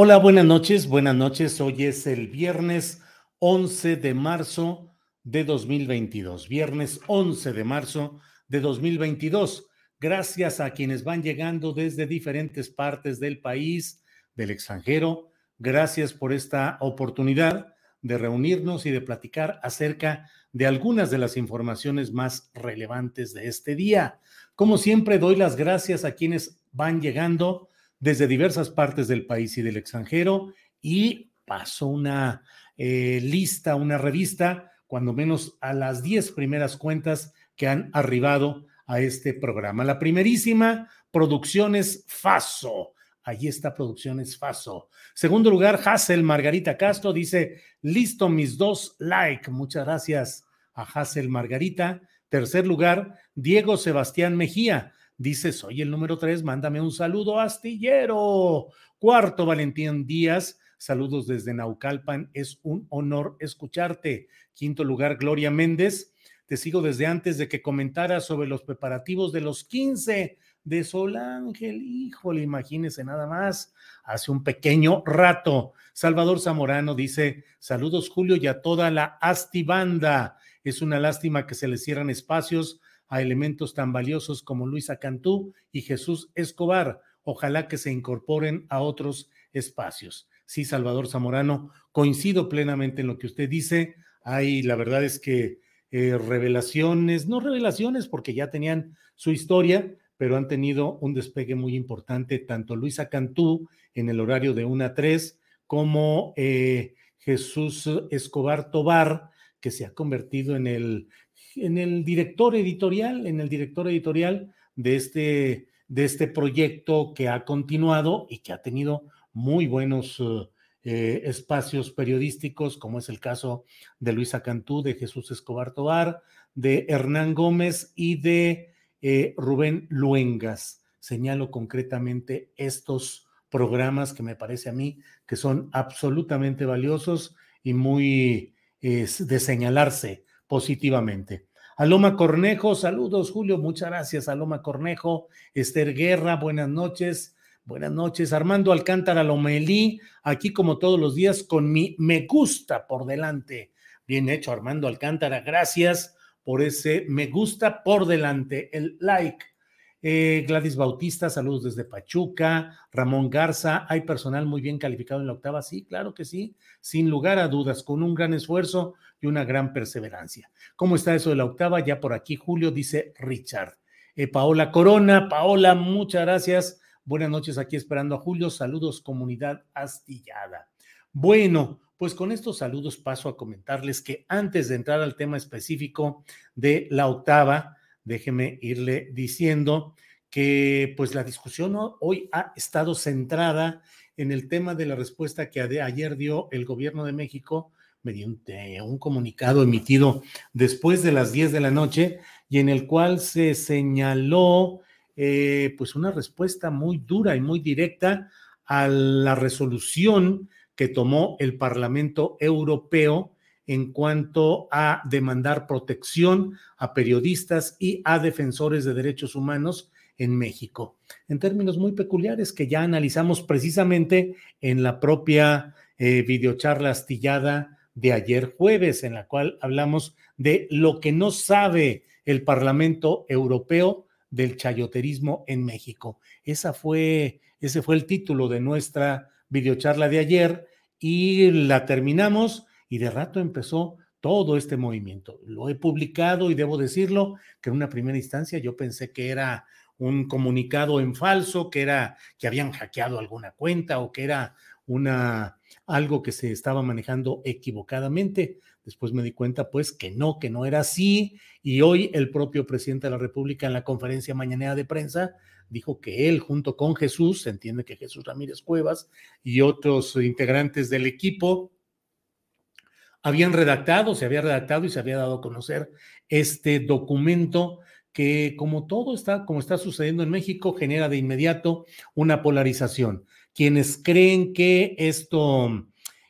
Hola, buenas noches, buenas noches. Hoy es el viernes 11 de marzo de 2022. Viernes 11 de marzo de 2022. Gracias a quienes van llegando desde diferentes partes del país, del extranjero. Gracias por esta oportunidad de reunirnos y de platicar acerca de algunas de las informaciones más relevantes de este día. Como siempre, doy las gracias a quienes van llegando desde diversas partes del país y del extranjero y paso una eh, lista, una revista, cuando menos a las 10 primeras cuentas que han arribado a este programa. La primerísima, Producciones Faso. Allí está Producciones Faso. Segundo lugar, Hassel Margarita Castro dice, listo mis dos like. Muchas gracias a Hassel Margarita. Tercer lugar, Diego Sebastián Mejía. Dice, soy el número tres, mándame un saludo, astillero. Cuarto, Valentín Díaz, saludos desde Naucalpan, es un honor escucharte. Quinto lugar, Gloria Méndez, te sigo desde antes de que comentara sobre los preparativos de los 15 de Sol Ángel. Híjole, imagínese nada más. Hace un pequeño rato. Salvador Zamorano dice: Saludos, Julio, y a toda la Astibanda. Es una lástima que se le cierran espacios a elementos tan valiosos como Luisa Cantú y Jesús Escobar. Ojalá que se incorporen a otros espacios. Sí, Salvador Zamorano, coincido plenamente en lo que usted dice. Hay, la verdad es que eh, revelaciones, no revelaciones porque ya tenían su historia, pero han tenido un despegue muy importante, tanto Luisa Cantú en el horario de 1 a 3, como eh, Jesús Escobar Tobar, que se ha convertido en el en el director editorial, en el director editorial de este, de este proyecto que ha continuado y que ha tenido muy buenos eh, espacios periodísticos, como es el caso de Luisa Cantú, de Jesús Escobar Tobar, de Hernán Gómez y de eh, Rubén Luengas. Señalo concretamente estos programas que me parece a mí que son absolutamente valiosos y muy de señalarse positivamente. Aloma Cornejo, saludos Julio, muchas gracias Aloma Cornejo, Esther Guerra, buenas noches, buenas noches, Armando Alcántara Lomelí, aquí como todos los días con mi me gusta por delante. Bien hecho Armando Alcántara, gracias por ese me gusta por delante, el like. Eh, Gladys Bautista, saludos desde Pachuca. Ramón Garza, hay personal muy bien calificado en la octava. Sí, claro que sí, sin lugar a dudas, con un gran esfuerzo y una gran perseverancia. ¿Cómo está eso de la octava? Ya por aquí, Julio, dice Richard. Eh, Paola Corona, Paola, muchas gracias. Buenas noches, aquí esperando a Julio. Saludos, comunidad astillada. Bueno, pues con estos saludos paso a comentarles que antes de entrar al tema específico de la octava, déjeme irle diciendo que pues la discusión hoy ha estado centrada en el tema de la respuesta que ayer dio el gobierno de México mediante un comunicado emitido después de las 10 de la noche y en el cual se señaló eh, pues una respuesta muy dura y muy directa a la resolución que tomó el Parlamento Europeo en cuanto a demandar protección a periodistas y a defensores de derechos humanos en México, en términos muy peculiares que ya analizamos precisamente en la propia eh, videocharla astillada de ayer jueves, en la cual hablamos de lo que no sabe el Parlamento Europeo del chayoterismo en México. Esa fue, ese fue el título de nuestra videocharla de ayer y la terminamos y de rato empezó todo este movimiento. Lo he publicado y debo decirlo que en una primera instancia yo pensé que era un comunicado en falso, que era que habían hackeado alguna cuenta o que era una algo que se estaba manejando equivocadamente. Después me di cuenta pues que no, que no era así y hoy el propio presidente de la República en la conferencia mañanera de prensa dijo que él junto con Jesús, se entiende que Jesús Ramírez Cuevas y otros integrantes del equipo habían redactado, se había redactado y se había dado a conocer este documento que como todo está, como está sucediendo en México, genera de inmediato una polarización. Quienes creen que esto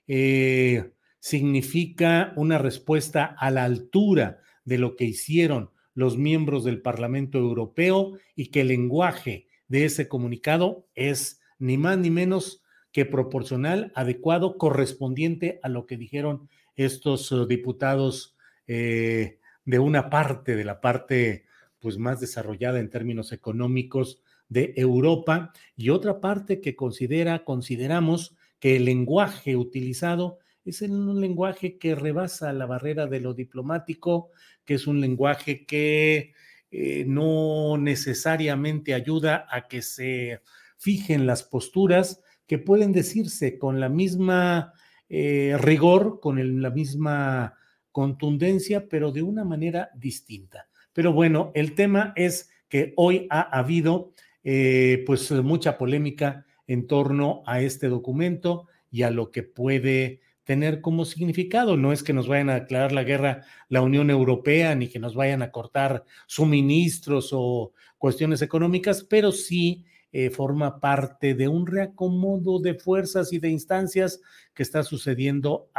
eh, significa una respuesta a la altura de lo que hicieron los miembros del Parlamento Europeo y que el lenguaje de ese comunicado es ni más ni menos que proporcional, adecuado, correspondiente a lo que dijeron estos eh, diputados eh, de una parte, de la parte pues más desarrollada en términos económicos de Europa y otra parte que considera, consideramos que el lenguaje utilizado es un lenguaje que rebasa la barrera de lo diplomático, que es un lenguaje que eh, no necesariamente ayuda a que se fijen las posturas que pueden decirse con la misma eh, rigor, con la misma contundencia, pero de una manera distinta. Pero bueno, el tema es que hoy ha habido eh, pues mucha polémica en torno a este documento y a lo que puede tener como significado. No es que nos vayan a declarar la guerra la Unión Europea ni que nos vayan a cortar suministros o cuestiones económicas, pero sí eh, forma parte de un reacomodo de fuerzas y de instancias que está sucediendo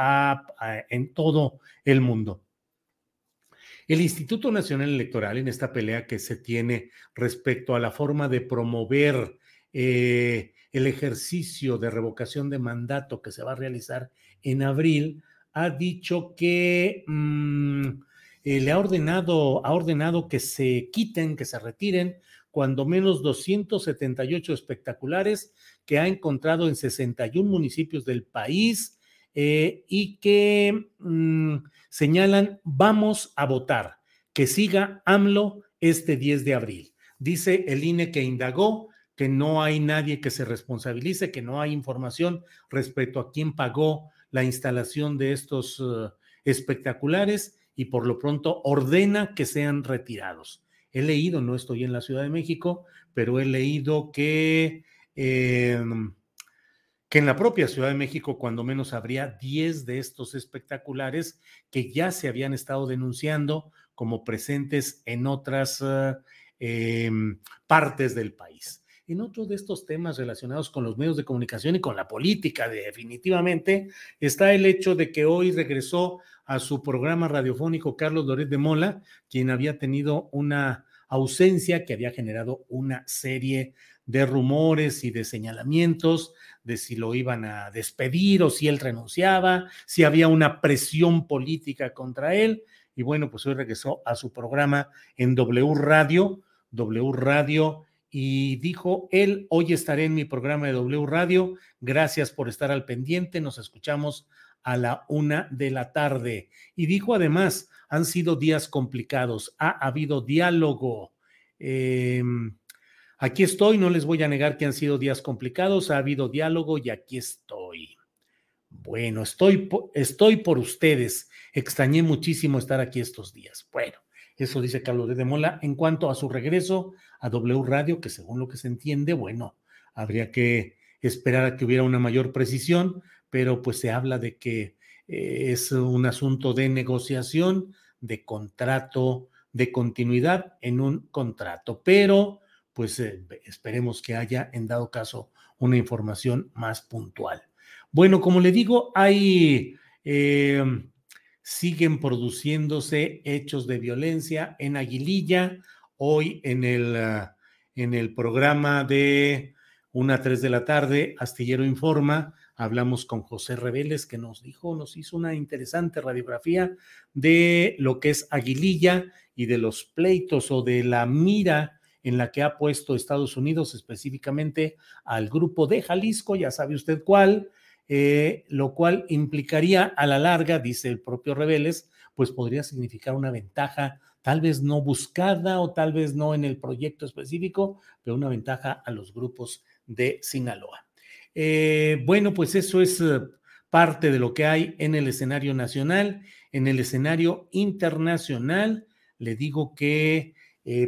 en todo el mundo. El Instituto Nacional Electoral, en esta pelea que se tiene respecto a la forma de promover eh, el ejercicio de revocación de mandato que se va a realizar en abril, ha dicho que mm, eh, le ha ordenado, ha ordenado que se quiten, que se retiren cuando menos 278 espectaculares que ha encontrado en 61 municipios del país eh, y que mm, señalan vamos a votar, que siga AMLO este 10 de abril. Dice el INE que indagó que no hay nadie que se responsabilice, que no hay información respecto a quién pagó la instalación de estos eh, espectaculares y por lo pronto ordena que sean retirados. He leído, no estoy en la Ciudad de México, pero he leído que, em, que en la propia Ciudad de México, cuando menos habría 10 de estos espectaculares que ya se habían estado denunciando como presentes en otras eh, em, partes del país. En otro de estos temas relacionados con los medios de comunicación y con la política, definitivamente, está el hecho de que hoy regresó a su programa radiofónico Carlos Loret de Mola, quien había tenido una ausencia que había generado una serie de rumores y de señalamientos de si lo iban a despedir o si él renunciaba, si había una presión política contra él. Y bueno, pues hoy regresó a su programa en W Radio, W Radio, y dijo, él, hoy estaré en mi programa de W Radio, gracias por estar al pendiente, nos escuchamos a la una de la tarde. Y dijo además, han sido días complicados, ha habido diálogo. Em, aquí estoy, no les voy a negar que han sido días complicados, ha habido diálogo y aquí estoy. Bueno, estoy, estoy por ustedes. Extrañé muchísimo estar aquí estos días. Bueno, eso dice Carlos de Mola. En cuanto a su regreso a W Radio, que según lo que se entiende, bueno, habría que esperar a que hubiera una mayor precisión, pero pues se habla de que eh, es un asunto de negociación, de contrato, de continuidad en un contrato, pero pues eh, esperemos que haya en dado caso una información más puntual. Bueno, como le digo, hay, eh, siguen produciéndose hechos de violencia en Aguililla. Hoy en el, ah, en el programa de una a 3 de la tarde, Astillero Informa, hablamos con José Reveles que nos dijo, nos hizo una interesante radiografía de lo que es Aguililla y de los pleitos o de la mira en la que ha puesto Estados Unidos específicamente al grupo de Jalisco, ya sabe usted cuál, eh, lo cual implicaría a la larga, dice el propio Reveles, pues podría significar una ventaja tal vez no buscada o tal vez no en el proyecto específico, pero una ventaja a los grupos de Sinaloa. Eh, bueno, pues eso es eh, parte de lo que hay en el escenario nacional. En el escenario internacional, le digo que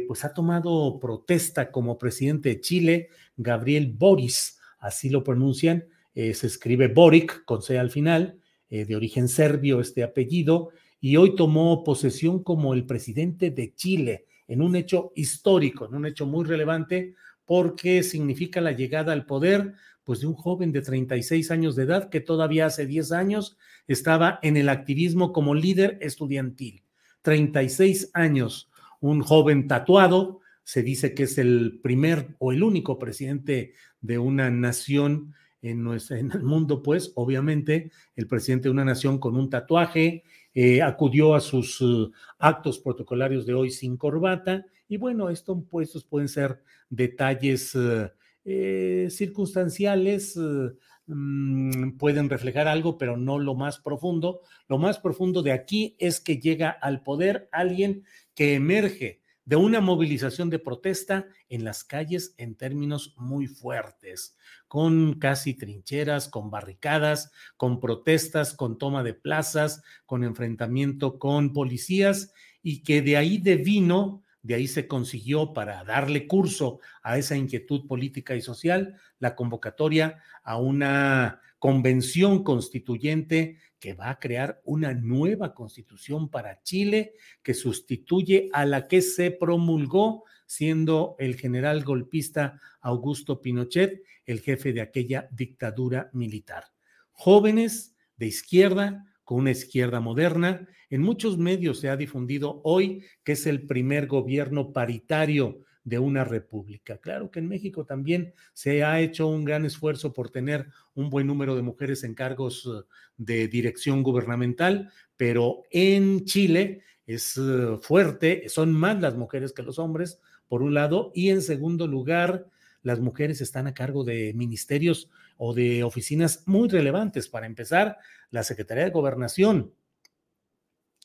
pues ha tomado protesta como presidente de Chile, Gabriel Boris, así lo pronuncian, eh, se escribe Boric, con C al final, eh, de origen serbio este apellido, y hoy tomó posesión como el presidente de Chile, en un hecho histórico, en un hecho muy relevante, porque significa la llegada al poder pues de un joven de 36 años de edad que todavía hace 10 años estaba en el activismo como líder estudiantil. 36 años, un joven tatuado, se dice que es el primer o el único presidente de una nación en, en el mundo, pues obviamente el presidente de una nación con un tatuaje eh, acudió a sus uh, actos protocolarios de hoy sin corbata y bueno, estos puestos pueden ser detalles uh, eh, circunstanciales, uh, mm, pueden reflejar algo, pero no lo más profundo. Lo más profundo de aquí es que llega al poder alguien que emerge de una movilización de protesta en las calles en términos muy fuertes, con casi trincheras, con barricadas, con protestas, con toma de plazas, con enfrentamiento con policías y que de ahí devino, de ahí se consiguió para darle curso a esa inquietud política y social, la convocatoria a una convención constituyente que va a crear una nueva constitución para Chile que sustituye a la que se promulgó siendo el general golpista Augusto Pinochet el jefe de aquella dictadura militar. Jóvenes de izquierda, con una izquierda moderna, en muchos medios se ha difundido hoy que es el primer gobierno paritario de una república. Claro que en México también se ha hecho un gran esfuerzo por tener un buen número de mujeres en cargos eh, de dirección gubernamental, pero en Chile es eh, fuerte, son más las mujeres que los hombres, por un lado, y en segundo lugar, las mujeres están a cargo de ministerios o de oficinas muy relevantes. Para empezar, la Secretaría de Gobernación,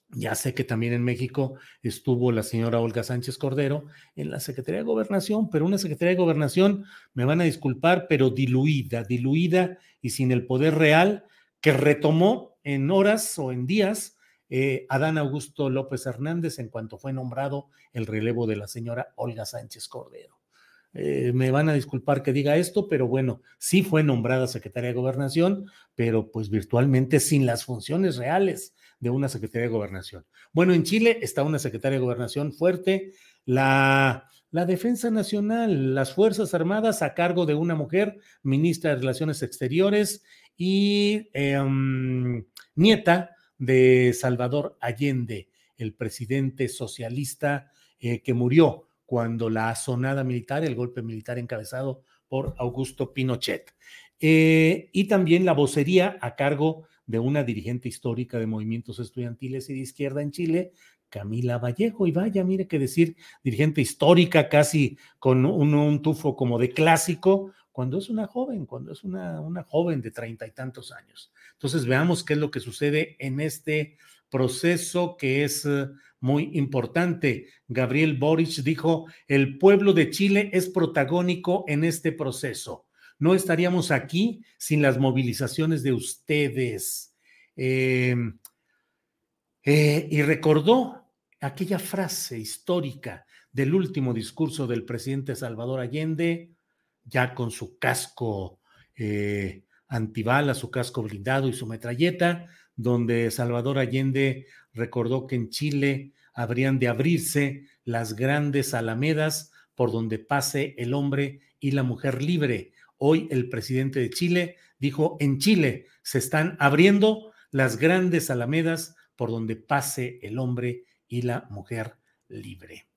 ya sé que también en México estuvo la señora Olga Sánchez Cordero en la Secretaría de Gobernación, pero una Secretaría de Gobernación, me van a disculpar, pero diluida, diluida y sin el poder real que retomó en horas o en días eh, Adán Augusto López Hernández en cuanto fue nombrado el relevo de la señora Olga Sánchez Cordero. Eh, me van a disculpar que diga esto, pero bueno, sí fue nombrada secretaria de gobernación, pero pues virtualmente sin las funciones reales de una Secretaría de Gobernación. Bueno, en Chile está una Secretaría de Gobernación fuerte, la, la Defensa Nacional, las Fuerzas Armadas a cargo de una mujer, ministra de Relaciones Exteriores y em, nieta de Salvador Allende, el presidente socialista eh, que murió cuando la asonada militar, el golpe militar encabezado por Augusto Pinochet. Eh, y también la vocería a cargo de una dirigente histórica de movimientos estudiantiles y de izquierda en Chile, Camila Vallejo. Y vaya, mire que decir dirigente histórica casi con un, tufo como de clásico, cuando es una joven, cuando es una, una joven de treinta y tantos años. Entonces veamos qué es lo que sucede en este proceso que es eh, muy importante. Gabriel Boric dijo, el pueblo de Chile es protagónico en este proceso no estaríamos aquí sin las movilizaciones de ustedes. Em, eh, y recordó aquella frase histórica del último discurso del presidente Salvador Allende, ya con su casco eh, su casco blindado y su metralleta, donde Salvador Allende recordó que en Chile habrían de abrirse las grandes alamedas por donde pase el hombre y la mujer libre, Hoy el presidente de Chile dijo, en Chile se están abriendo las grandes alamedas por donde pase el hombre y la mujer libre.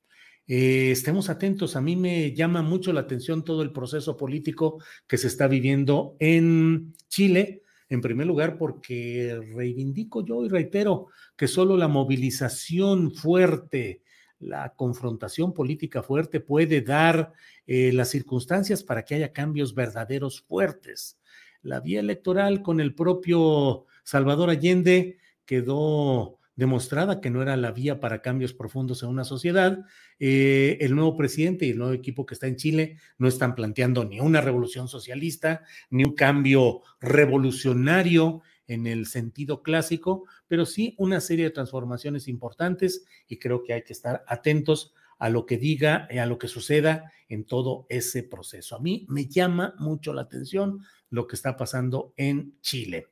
Eh, estemos atentos, a mí me llama mucho la atención todo el proceso político que se está viviendo en Chile, en primer lugar porque reivindico yo y reitero que solo la movilización fuerte, la confrontación política fuerte puede dar eh, las circunstancias para que haya cambios verdaderos fuertes. La vía electoral con el propio Salvador Allende quedó demostrada que no era la vía para cambios profundos en una sociedad. Eh, el nuevo presidente y el nuevo equipo que está en Chile no están planteando ni una revolución socialista, ni un cambio revolucionario en el sentido clásico, pero sí una serie de transformaciones importantes y creo que hay que estar atentos a lo que diga, y a lo que suceda en todo ese proceso. A mí me llama mucho la atención lo que está pasando en Chile.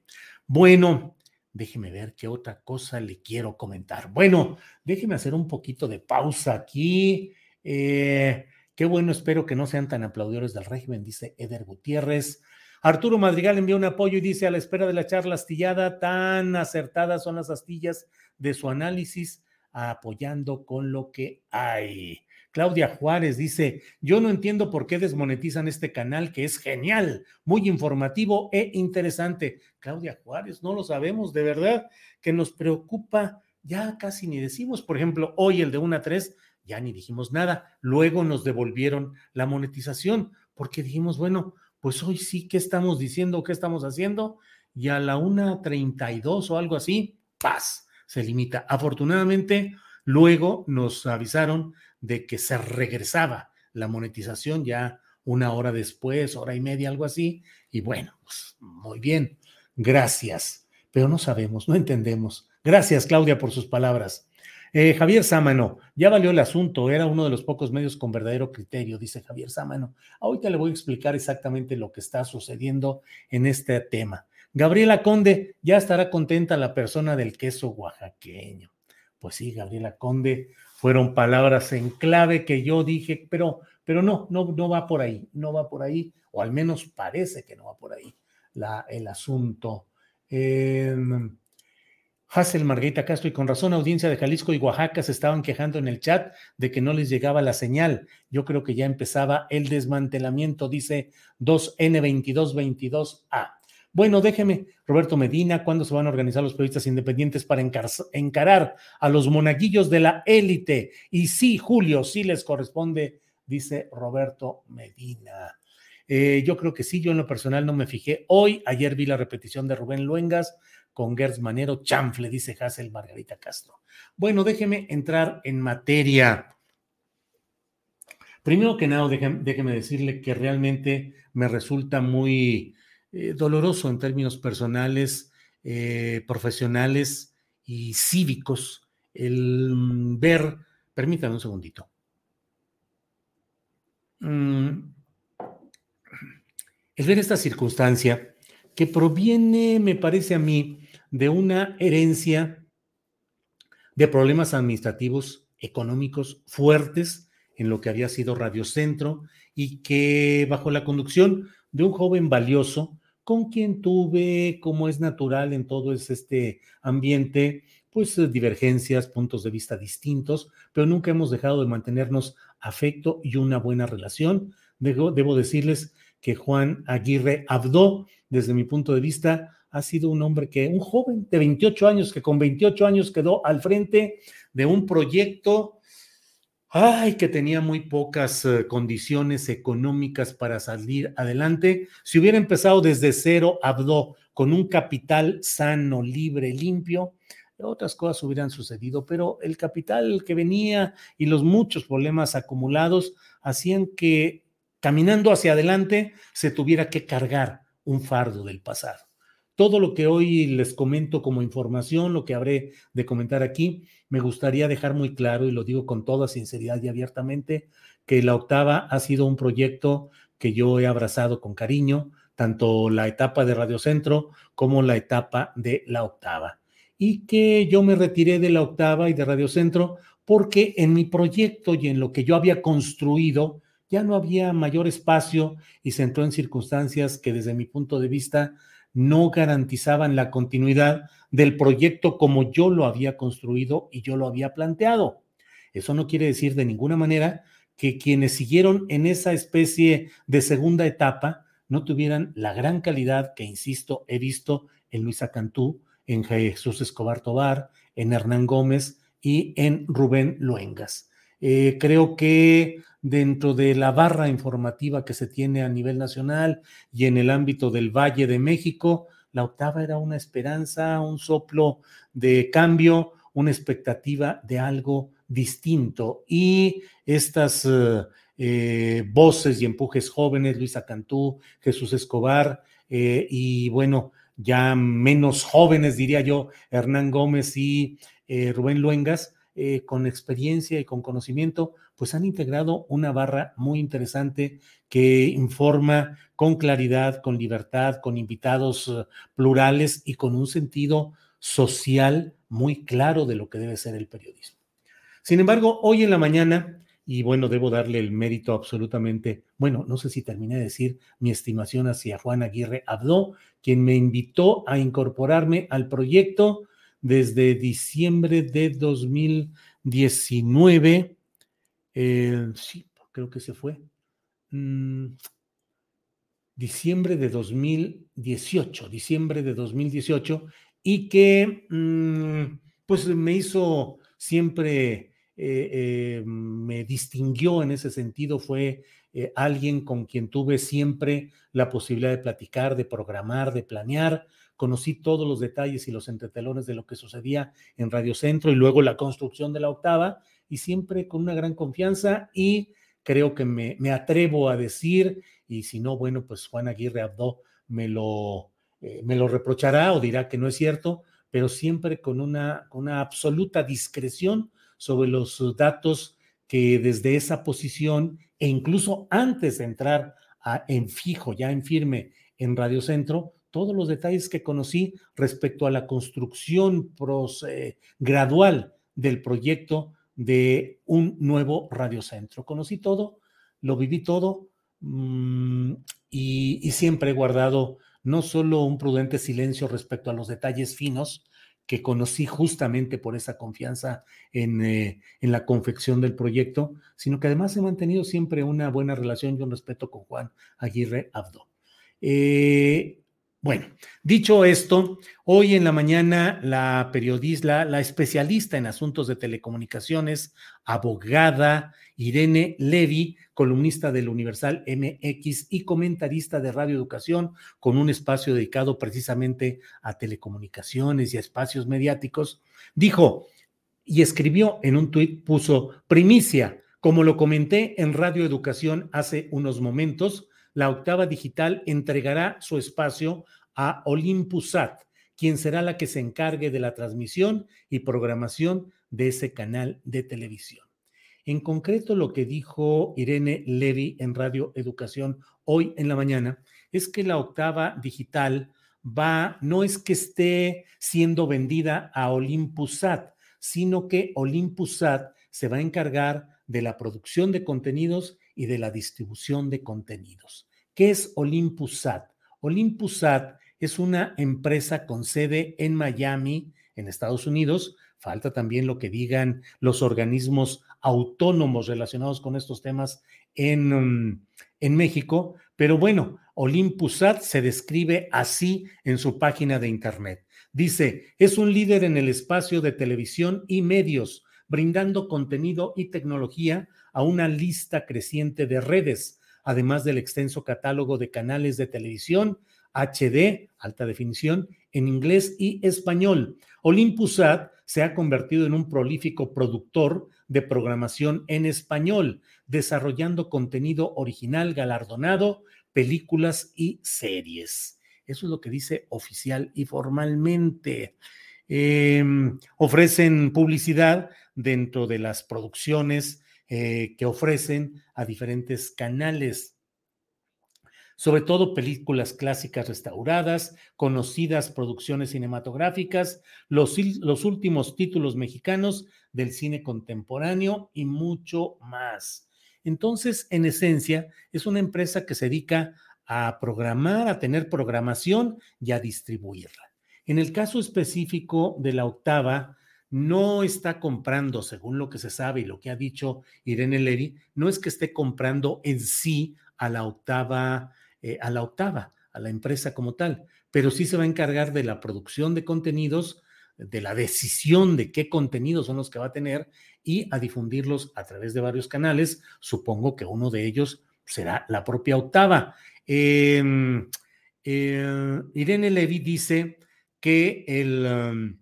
Bueno, déjeme ver qué otra cosa le quiero comentar. Bueno, déjeme hacer un poquito de pausa aquí. Eh, qué bueno, espero que no sean tan aplaudidores del régimen, dice Eder Gutiérrez. Arturo Madrigal envió un apoyo y dice, a la espera de la charla astillada, tan acertadas son las astillas de su análisis, apoyando con lo que hay. Claudia Juárez dice, yo no entiendo por qué desmonetizan este canal que es genial, muy informativo e interesante. Claudia Juárez, no lo sabemos, de verdad, que nos preocupa, ya casi ni decimos, por ejemplo, hoy el de 1 a 3, ya ni dijimos nada, luego nos devolvieron la monetización, porque dijimos, bueno, pues hoy sí, ¿qué estamos diciendo? ¿Qué estamos haciendo? Y a la 1.32 o algo así, paz, se limita. Afortunadamente, luego nos avisaron de que se regresaba la monetización ya una hora después, hora y media, algo así. Y bueno, pues muy bien, gracias. Pero no sabemos, no entendemos. Gracias, Claudia, por sus palabras. Eh, Javier Sámano, ya valió el asunto, era uno de los pocos medios con verdadero criterio, dice Javier Sámano. Ahorita le voy a explicar exactamente lo que está sucediendo en este tema. Gabriela Conde, ya estará contenta la persona del queso oaxaqueño. Pues sí, Gabriela Conde, fueron palabras en clave que yo dije, pero, pero no, no, no va por ahí, no va por ahí, o al menos parece que no va por ahí la, el asunto. Eh, Hassel Margarita Castro, y con razón, audiencia de Jalisco y Oaxaca se estaban quejando en el chat de que no les llegaba la señal. Yo creo que ya empezaba el desmantelamiento, dice 2N2222A. Bueno, déjeme, Roberto Medina, ¿cuándo se van a organizar los periodistas independientes para encarar a los monaguillos de la élite? Y sí, Julio, sí les corresponde, dice Roberto Medina. Eh, yo creo que sí, yo en lo personal no me fijé. Hoy, ayer vi la repetición de Rubén Luengas con Gertz Manero, chanfle, dice Hazel Margarita Castro. Bueno, déjeme entrar en materia. Primero que nada, déjeme decirle que realmente me resulta muy eh, doloroso en términos personales, eh, profesionales y cívicos el mm, ver, permítame un segundito. Mm, el ver esta circunstancia que proviene, me parece a mí, de una herencia de problemas administrativos, económicos fuertes en lo que había sido Radio Centro y que bajo la conducción de un joven valioso con quien tuve, como es natural en todo este ambiente, pues divergencias, puntos de vista distintos, pero nunca hemos dejado de mantenernos afecto y una buena relación. Debo, debo decirles que Juan Aguirre Abdó, desde mi punto de vista, ha sido un hombre que, un joven de 28 años, que con 28 años quedó al frente de un proyecto ay, que tenía muy pocas eh, condiciones económicas para salir adelante. Si hubiera empezado desde cero, Abdo, con un capital sano, libre, limpio, otras cosas hubieran sucedido, pero el capital que venía y los muchos problemas acumulados hacían que caminando hacia adelante se tuviera que cargar un fardo del pasado. Todo lo que hoy les comento como información, lo que habré de comentar aquí, me gustaría dejar muy claro, y lo digo con toda sinceridad y abiertamente, que la octava ha sido un proyecto que yo he abrazado con cariño, tanto la etapa de Radio Centro como la etapa de la octava. Y que yo me retiré de la octava y de Radio Centro porque en mi proyecto y en lo que yo había construido ya no había mayor espacio y se entró en circunstancias que desde mi punto de vista no garantizaban la continuidad del proyecto como yo lo había construido y yo lo había planteado. Eso no quiere decir de ninguna manera que quienes siguieron en esa especie de segunda etapa no tuvieran la gran calidad que, insisto, he visto en Luisa Cantú, en Jesús Escobar Tobar, en Hernán Gómez y en Rubén Luengas. Eh, creo que dentro de la barra informativa que se tiene a nivel nacional y en el ámbito del Valle de México, la octava era una esperanza, un soplo de cambio, una expectativa de algo distinto. Y estas eh, eh, voces y empujes jóvenes, Luisa Cantú, Jesús Escobar, eh, y bueno, ya menos jóvenes, diría yo, Hernán Gómez y Rubén Luengas, con experiencia y con conocimiento, pues han integrado una barra muy interesante que informa con claridad, con libertad, con invitados plurales y con un sentido social muy claro de lo que debe ser el periodismo. Sin embargo, hoy en la mañana, y bueno, debo darle el mérito absolutamente, bueno, no sé si terminé de decir mi estimación hacia Juan Aguirre Abdó, quien me invitó a incorporarme al proyecto desde diciembre de 2019. Eh, sí, creo que se fue. Mm, diciembre de 2018, diciembre de 2018, y que mm, pues me hizo siempre eh, eh, me distinguió en ese sentido fue alguien con quien tuve siempre la posibilidad de platicar, de programar, de planear. Conocí todos los detalles y los entretelones de lo que sucedía en Radio Centro y luego la construcción de la octava y siempre con una gran confianza y creo que me, me atrevo a decir, y si no, bueno, pues Juan Aguirre Abdo me lo, me lo reprochará o dirá que no es cierto, pero siempre con una, con una absoluta discreción sobre los datos que desde esa posición e incluso antes de entrar en fijo, ya en firme en Radio Centro, todos los detalles que conocí respecto a la construcción eh, gradual del proyecto de un nuevo radiocentro. Conocí todo, lo viví todo mm, y, siempre he guardado no solo un prudente silencio respecto a los detalles finos, que conocí justamente por esa confianza en, eh, en, la confección del proyecto, sino que además he mantenido siempre una buena relación y un respeto con Juan Aguirre Abdo. Eh, bueno, dicho esto, hoy en la mañana la periodista, la especialista en asuntos de telecomunicaciones, abogada Irene Levy, columnista del Universal MX y comentarista de Radio Educación, con un espacio dedicado precisamente a telecomunicaciones y a espacios mediáticos, dijo y escribió en un tuit, puso primicia, como lo comenté en Radio Educación hace unos momentos, la octava digital entregará su espacio a Olympusat, quien será la que se encargue de la transmisión y programación de ese canal de televisión. En concreto, lo que dijo Irene Levy en Radio Educación hoy en la mañana es que la octava digital va, no es que esté siendo vendida a Olympusat, sino que Olympusat se va a encargar de la producción de contenidos y de la distribución de contenidos. ¿Qué es Olympusat? Olympusat es una empresa con sede en Miami, en Estados Unidos. Falta también lo que digan los organismos autónomos relacionados con estos temas en, mm, en México. Pero bueno, Olympusat se describe así en su página de internet. Dice, es un líder en el espacio de televisión y medios, brindando contenido y tecnología a una lista creciente de redes además del extenso catálogo de canales de televisión HD, alta definición, en inglés y español. Olympusat se ha convertido en un prolífico productor de programación en español, desarrollando contenido original galardonado, películas y series. Eso es lo que dice oficial y formalmente. Em, ofrecen publicidad dentro de las producciones eh, que ofrecen a diferentes canales sobre todo películas clásicas restauradas, conocidas producciones cinematográficas, los, los, últimos títulos mexicanos del cine contemporáneo y mucho más. Entonces, en esencia, es una empresa que se dedica a programar, a tener programación y a distribuirla. En el caso específico de la octava, no está comprando, según lo que se sabe y lo que ha dicho Irene Leri, no es que esté comprando en sí a la octava, eh, a la octava, a la empresa como tal, pero sí se va a encargar de la producción de contenidos, de la decisión de qué contenidos son los que va a tener y a difundirlos a través de varios canales. Supongo que uno de ellos será la propia octava. Em, eh, Irene Levy dice que el, um,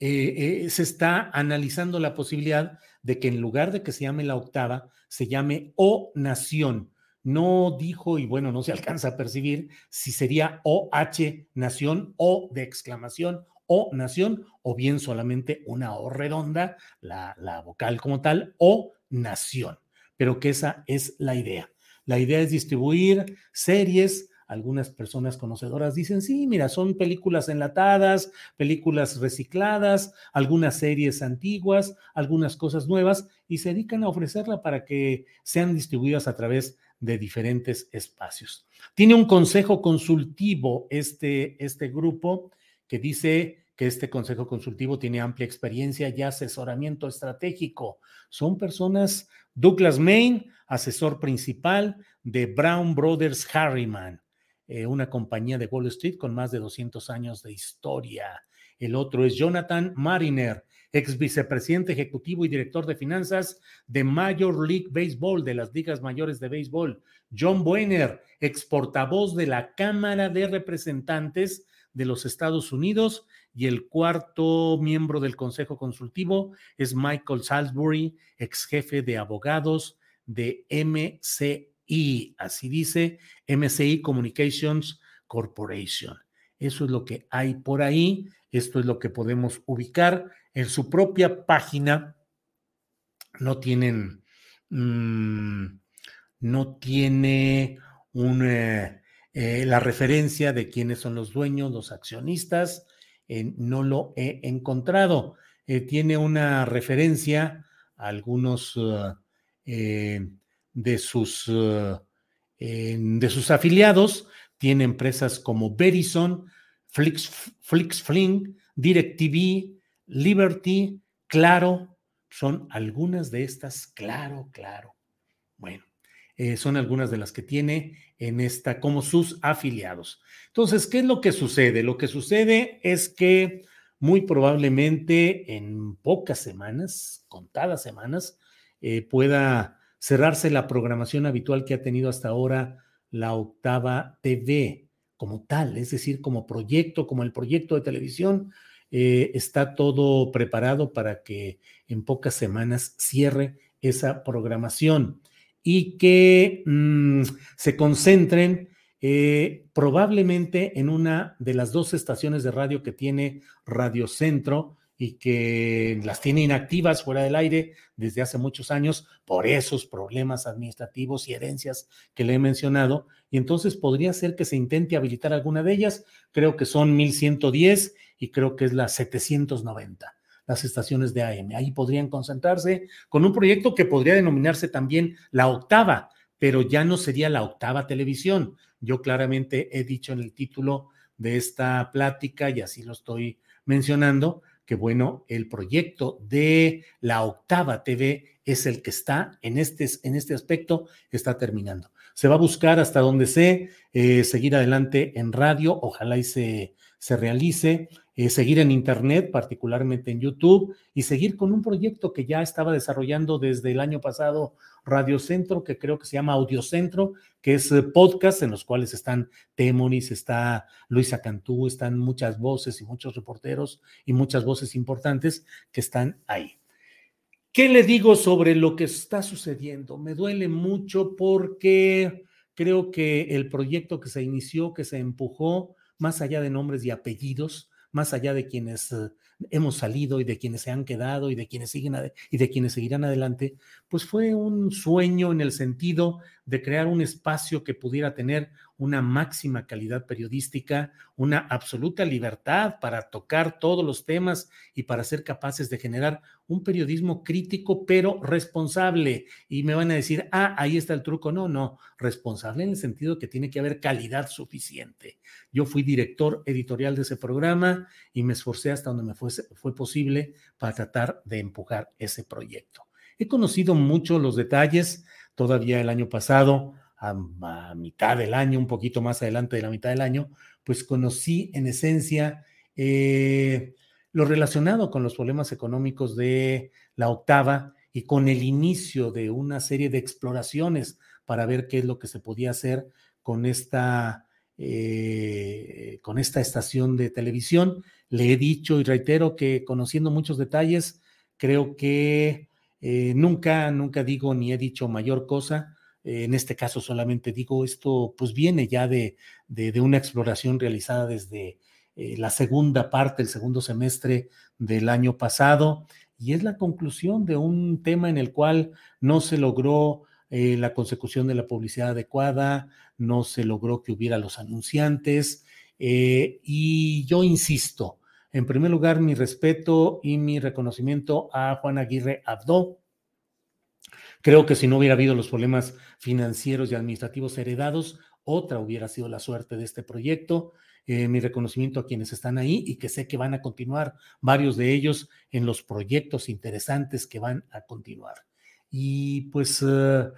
eh, eh, se está analizando la posibilidad de que en lugar de que se llame la octava, se llame O Nación. No dijo, y bueno, no se alcanza a percibir si sería OH Nación o de exclamación o nación, o bien solamente una O redonda, la, la vocal como tal, o nación. Pero que esa es la idea. La idea es distribuir series algunas personas conocedoras dicen, sí, mira, son películas enlatadas, películas recicladas, algunas series antiguas, algunas cosas nuevas, y se dedican a ofrecerla para que sean distribuidas a través de diferentes espacios. Tiene un consejo consultivo este, este grupo que dice que este consejo consultivo tiene amplia experiencia y asesoramiento estratégico. Son personas, Douglas Main, asesor principal de Brown Brothers Harriman, eh, una compañía de Wall Street con más de 200 años de historia. El otro es Jonathan Mariner, ex vicepresidente ejecutivo y director de finanzas de Major League Baseball, de las ligas mayores de béisbol. John Buener, ex portavoz de la Cámara de Representantes de los Estados Unidos. Y el cuarto miembro del Consejo Consultivo es Michael Salisbury, ex jefe de abogados de MC y así dice MCI Communications Corporation. Eso es lo que hay por ahí. Esto es lo que podemos ubicar en su propia página. No tienen, mm, no tiene eh, eh, la referencia de quiénes son los dueños, los accionistas. no lo he encontrado. Eh, tiene una referencia a algunos de sus, eh, de sus afiliados. Tiene empresas como Verizon, Flix, FlixFling, DirecTV, Liberty, Claro. Son algunas de estas, claro, claro. Bueno, eh, son algunas de las que tiene en esta como sus afiliados. Entonces, ¿qué es lo que sucede? Lo que sucede es que muy probablemente en pocas semanas, contadas semanas, eh, pueda cerrarse la programación habitual que ha tenido hasta ahora la octava TV como tal, es decir, como proyecto, como el proyecto de televisión, eh, está todo preparado para que en pocas semanas cierre esa programación y que mm, se concentren eh, probablemente en una de las dos estaciones de radio que tiene Radio Centro, y que las tiene inactivas fuera del aire desde hace muchos años por esos problemas administrativos y herencias que le he mencionado. Y entonces podría ser que se intente habilitar alguna de ellas. Creo que son 1110 y creo que es la 790 las estaciones de AM. Ahí podrían concentrarse con un proyecto que podría denominarse también la octava, pero ya no sería la octava televisión. Yo claramente he dicho en el título de esta plática y así lo estoy mencionando, que bueno, el proyecto de la octava TV es el que está en este, en este aspecto, está terminando. Se va a buscar hasta donde sé, eh, seguir adelante en radio, ojalá y se, se realice, eh, seguir en Internet, particularmente en YouTube, y seguir con un proyecto que ya estaba desarrollando desde el año pasado Radio Centro, que creo que se llama Audio Centro, que es eh, podcast en los cuales están Temonis, está Luisa Cantú, están muchas voces y muchos reporteros y muchas voces importantes que están ahí. ¿Qué le digo sobre lo que está sucediendo? Me duele mucho porque creo que el proyecto que se inició, que se empujó, más allá de nombres y apellidos, más allá de quienes eh, hemos salido y de quienes se han quedado y de quienes siguen y de quienes seguirán adelante, pues fue un sueño en el sentido de crear un espacio que pudiera tener una máxima calidad periodística, una absoluta libertad para tocar todos los temas y para ser capaces de generar un periodismo crítico, pero responsable. Y me van a decir, ah, ahí está el truco. No, no, responsable en el sentido que tiene que haber calidad suficiente. Yo fui director editorial de ese programa y me esforcé hasta donde me fue, fue posible para tratar de empujar ese proyecto. He conocido mucho los detalles, todavía el año pasado a, mitad del año, un poquito más adelante de la mitad del año, pues conocí en esencia eh, lo relacionado con los problemas económicos de la octava y con el inicio de una serie de exploraciones para ver qué es lo que se podía hacer con esta, eh, con esta estación de televisión. Le he dicho y reitero que conociendo muchos detalles, creo que eh, nunca, nunca digo ni he dicho mayor cosa en este caso solamente digo esto, pues viene ya de, de, una exploración realizada desde eh, la segunda parte, el segundo semestre del año pasado, y es la conclusión de un tema en el cual no se logró eh, la consecución de la publicidad adecuada, no se logró que hubiera los anunciantes, eh, y yo insisto, en primer lugar, mi respeto y mi reconocimiento a Juan Aguirre Abdo, Creo que si no hubiera habido los problemas financieros y administrativos heredados, otra hubiera sido la suerte de este proyecto. Eh, mi reconocimiento a quienes están ahí y que sé que van a continuar varios de ellos en los proyectos interesantes que van a continuar. Y pues eh,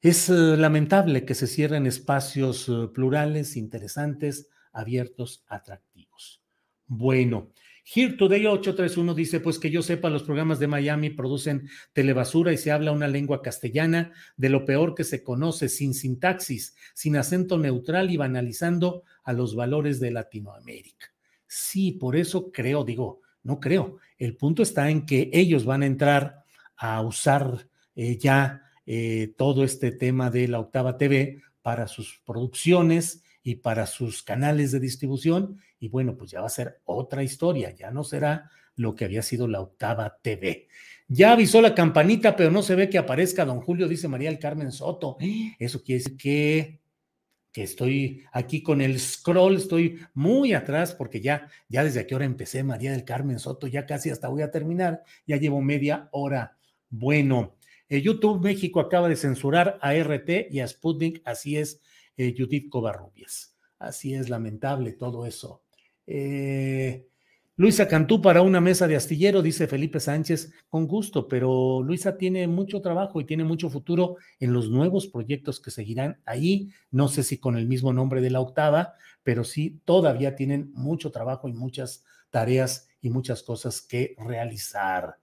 es eh, lamentable que se cierren espacios plurales, interesantes, abiertos, atractivos. Bueno, Here Today 831 dice, pues que yo sepa, los programas de Miami producen telebasura y se habla una lengua castellana de lo peor que se conoce, sin sintaxis, sin acento neutral y banalizando a los valores de Latinoamérica. Sí, por eso creo, digo, no creo. El punto está en que ellos van a entrar a usar eh, ya eh, todo este tema de la Octava TV para sus producciones y para sus canales de distribución y bueno, pues ya va a ser otra historia, ya no será lo que había sido la octava TV. Ya avisó la campanita, pero no se ve que aparezca don Julio, dice María del Carmen Soto. Eso quiere decir que, que estoy aquí con el scroll, estoy muy atrás porque ya, ya desde qué hora empecé María del Carmen Soto, ya casi hasta voy a terminar, ya llevo media hora. Bueno, eh, YouTube México acaba de censurar a RT y a Sputnik, así es, eh, Judith Covarrubias. Así es lamentable todo eso. Eh, Luisa Cantú para una mesa de astillero, dice Felipe Sánchez, con gusto, pero Luisa tiene mucho trabajo y tiene mucho futuro en los nuevos proyectos que seguirán ahí. No sé si con el mismo nombre de la octava, pero sí todavía tienen mucho trabajo y muchas tareas y muchas cosas que realizar.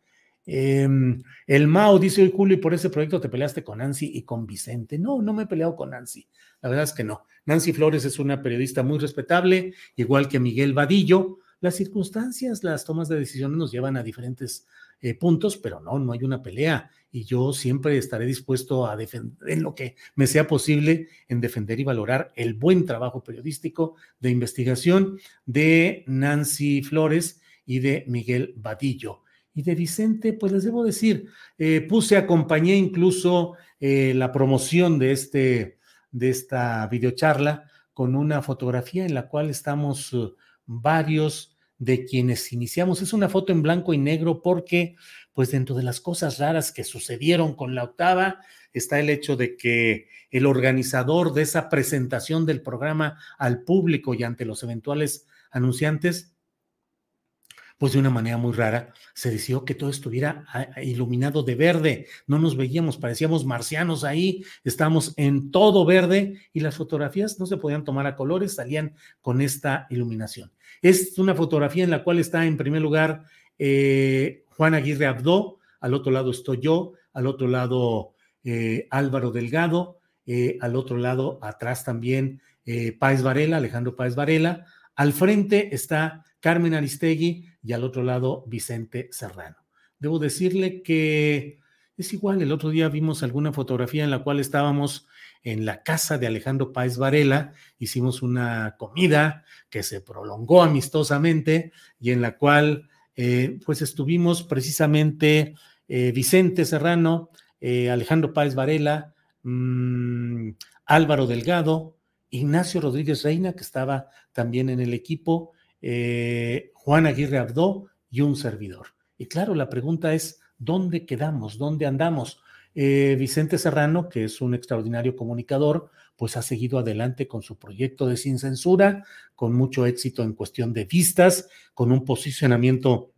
Em, el Mao dice hoy Julio, y por ese proyecto te peleaste con Nancy y con Vicente. No, no me he peleado con Nancy. La verdad es que no. Nancy Flores es una periodista muy respetable, igual que Miguel Vadillo. Las circunstancias, las tomas de decisiones nos llevan a diferentes eh, puntos, pero no, no hay una pelea. Y yo siempre estaré dispuesto a defender en lo que me sea posible, en defender y valorar el buen trabajo periodístico de investigación de Nancy Flores y de Miguel Vadillo. Y de Vicente, pues les debo decir, eh, puse, acompañé incluso eh, la promoción de este de esta videocharla con una fotografía en la cual estamos uh, varios de quienes iniciamos. Es una foto en blanco y negro porque, pues dentro de las cosas raras que sucedieron con la octava, está el hecho de que el organizador de esa presentación del programa al público y ante los eventuales anunciantes pues de una manera muy rara, se decidió que todo estuviera ah, ah, iluminado de verde. No nos veíamos, parecíamos marcianos ahí, estábamos en todo verde y las fotografías no se podían tomar a colores, salían con esta iluminación. Es una fotografía en la cual está en primer lugar eh, Juan Aguirre Abdó, al otro lado estoy yo, al otro lado eh, Álvaro Delgado, eh, al otro lado atrás también Páez Varela, Alejandro Páez Varela, al frente está Carmen Aristegui y al otro lado Vicente Serrano. Debo decirle que es igual, el otro día vimos alguna fotografía en la cual estábamos en la casa de Alejandro Páez Varela, hicimos una comida que se prolongó amistosamente y en la cual eh, pues estuvimos precisamente eh, Vicente Serrano, eh, Alejandro Páez Varela, mm, Álvaro Delgado, Ignacio Rodríguez Reina, que estaba también en el equipo, eh, Juan Aguirre Abdó y un servidor. Y claro, la pregunta es, ¿dónde quedamos? ¿Dónde andamos? Eh, Vicente Serrano, que es un extraordinario comunicador, pues ha seguido adelante con su proyecto de Sin Censura, con mucho éxito en cuestión de vistas, con un posicionamiento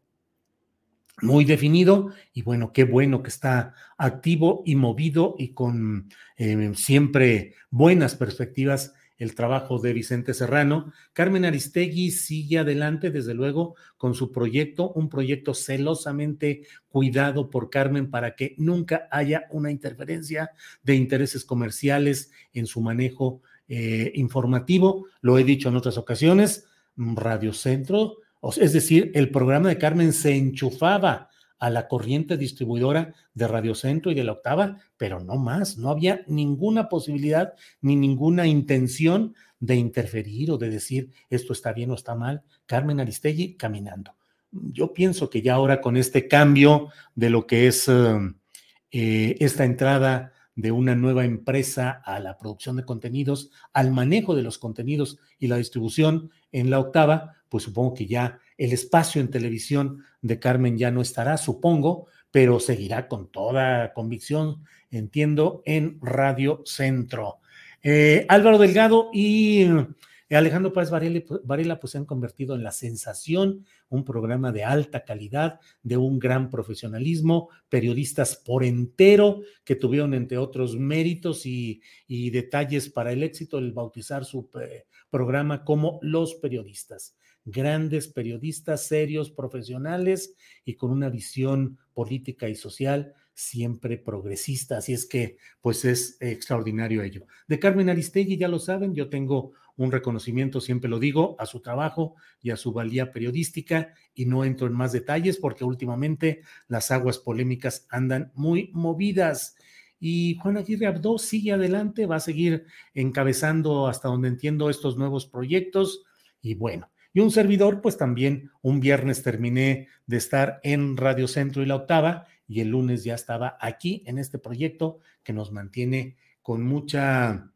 muy definido y bueno, qué bueno que está activo y movido y con eh, siempre buenas perspectivas el trabajo de Vicente Serrano. Carmen Aristegui sigue adelante, desde luego, con su proyecto, un proyecto celosamente cuidado por Carmen para que nunca haya una interferencia de intereses comerciales en su manejo eh, informativo. Lo he dicho en otras ocasiones, Radio Centro, es decir, el programa de Carmen se enchufaba a la corriente distribuidora de Radio Centro y de la Octava, pero no más, no había ninguna posibilidad ni ninguna intención de interferir o de decir esto está bien o está mal. Carmen Aristegui caminando. Yo pienso que ya ahora con este cambio de lo que es um, eh, esta entrada de una nueva empresa a la producción de contenidos, al manejo de los contenidos y la distribución en la octava, pues supongo que ya el espacio en televisión de Carmen ya no estará, supongo, pero seguirá con toda convicción, entiendo, en Radio Centro. Eh, Álvaro Delgado y eh, Alejandro Páez Varela, pues se han convertido en la sensación, un programa de alta calidad, de un gran profesionalismo, periodistas por entero que tuvieron entre otros méritos y, y detalles para el éxito el bautizar su eh, programa como Los Periodistas grandes periodistas serios, profesionales y con una visión política y social siempre progresista. Así es que, pues es extraordinario ello. De Carmen Aristegui, ya lo saben, yo tengo un reconocimiento, siempre lo digo, a su trabajo y a su valía periodística y no entro en más detalles porque últimamente las aguas polémicas andan muy movidas. Y Juan Aguirre Abdo sigue adelante, va a seguir encabezando hasta donde entiendo estos nuevos proyectos. Y bueno, y un servidor, pues también un viernes terminé de estar en Radio Centro y la octava y el lunes ya estaba aquí en este proyecto que nos mantiene con mucha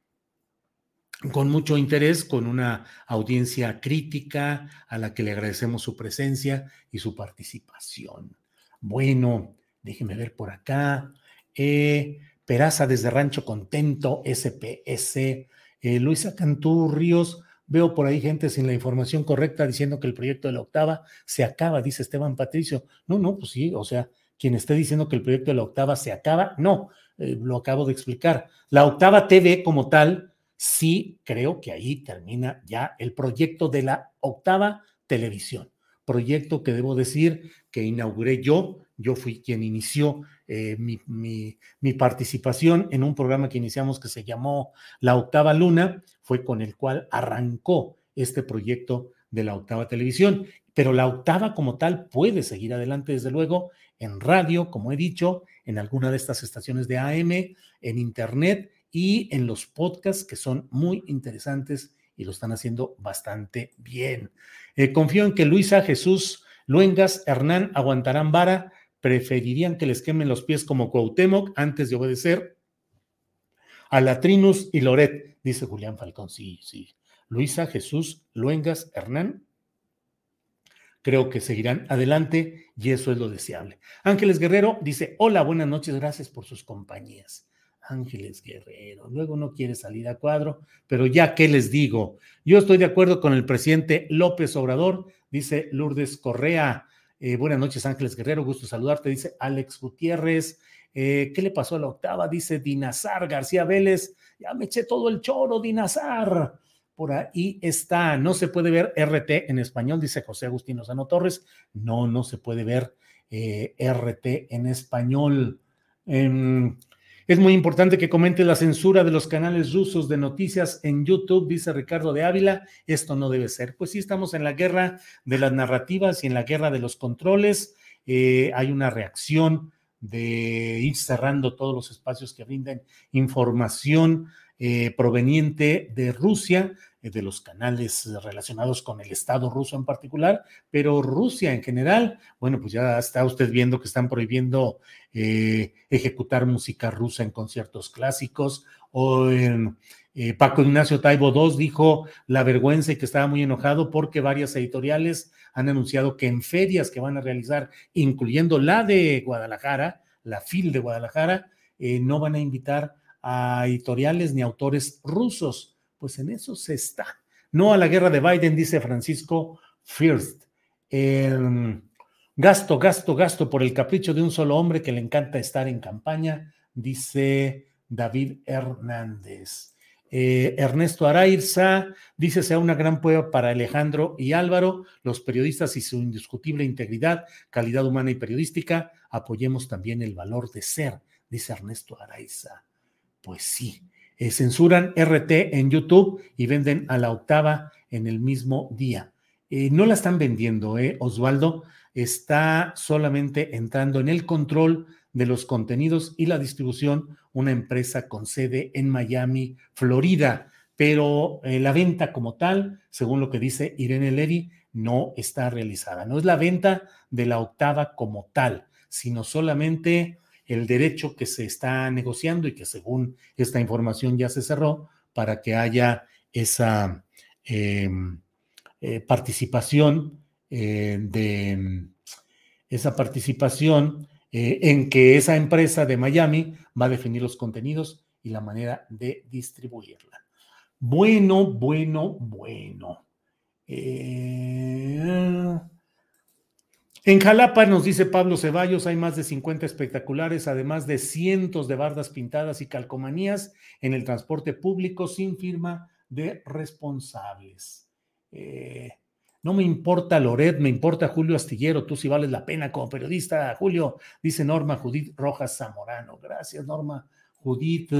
con mucho interés, con una audiencia crítica a la que le agradecemos su presencia y su participación. Bueno, déjeme ver por acá. Eh, Peraza desde Rancho Contento, SPS. Eh, Luisa Cantú Ríos, Veo por ahí gente sin la información correcta diciendo que el proyecto de la octava se acaba, dice Esteban Patricio. No, no, pues sí, o sea, quien esté diciendo que el proyecto de la octava se acaba, no, eh, lo acabo de explicar. La octava TV como tal, sí creo que ahí termina ya el proyecto de la octava televisión. Proyecto que debo decir que inauguré yo, yo fui quien inició eh, mi, participación en un programa que iniciamos que se llamó La Octava Luna, fue con el cual arrancó este proyecto de la Octava Televisión. Pero la Octava como tal puede seguir adelante, desde luego, en radio, como he dicho, en alguna de estas estaciones de AM, en Internet y en los podcasts que son muy interesantes y lo están haciendo bastante bien. Eh, confío en que Luisa, Jesús, Luengas, Hernán aguantarán vara preferirían que les quemen los pies como Cuauhtémoc antes de obedecer a Latrinus y Loret, dice Julián Falcón. Sí, sí. Luisa, Jesús, Luengas, Hernán, creo que seguirán adelante y eso es lo deseable. Ángeles Guerrero dice, hola, buenas noches, gracias por sus compañías. Ángeles Guerrero, luego no quiere salir a cuadro, pero ya qué les digo, yo estoy de acuerdo con el presidente López Obrador, dice Lourdes Correa, eh, buenas noches, Ángeles Guerrero, gusto saludarte, dice Alex Gutiérrez. Eh, ¿Qué le pasó a la octava? Dice Dinazar García Vélez. Ya me eché todo el choro, Dinazar. Por ahí está. No se puede ver RT en español, dice José Agustín Lozano Torres. No, no se puede ver eh, RT en español. Em, es muy importante que comente la censura de los canales rusos de noticias en YouTube, dice Ricardo de Ávila. Esto no debe ser. Pues sí, estamos en la guerra de las narrativas y en la guerra de los controles. Eh, hay una reacción de ir cerrando todos los espacios que brinden información eh, proveniente de Rusia, de los canales relacionados con el Estado ruso en particular, pero Rusia en general, bueno, pues ya está usted viendo que están prohibiendo eh, ejecutar música rusa en conciertos clásicos o en Eh, Paco Ignacio Taibo II dijo la vergüenza y que estaba muy enojado porque varias editoriales han anunciado que en ferias que van a realizar, incluyendo la de Guadalajara, la FIL de Guadalajara, eh, no van a invitar a editoriales ni autores rusos. Pues en eso se está. No a la guerra de Biden, dice Francisco First. gasto, gasto, gasto por el capricho de un solo hombre que le encanta estar en campaña, dice David Hernández. Eh, Ernesto Arairza dice sea una gran prueba para Alejandro y Álvaro, los periodistas y su indiscutible integridad, calidad humana y periodística. Apoyemos también el valor de ser, dice Ernesto Araiza. Pues sí, eh, censuran RT en YouTube y venden a la octava en el mismo día. Eh, no la están vendiendo, ¿eh? Osvaldo está solamente entrando en el control de los contenidos y la distribución una empresa con sede en Miami, Florida, pero la venta como tal, según lo que dice Irene Levy, no está realizada. No es la venta de la octava como tal, sino solamente el derecho que se está negociando y que según esta información ya se cerró para que haya esa em, eh, participación eh, de esa participación eh, en que esa empresa de Miami va a definir los contenidos y la manera de distribuirla. Bueno, bueno, bueno. En Jalapa, nos dice Pablo Ceballos, hay más de 50 espectaculares, además de cientos de bardas pintadas y calcomanías en el transporte público sin firma de responsables. Eh, no me importa Loret, me importa Julio Astillero, tú sí vales la pena como periodista, Julio, dice Norma Judith Rojas Zamorano. Gracias, Norma Judith.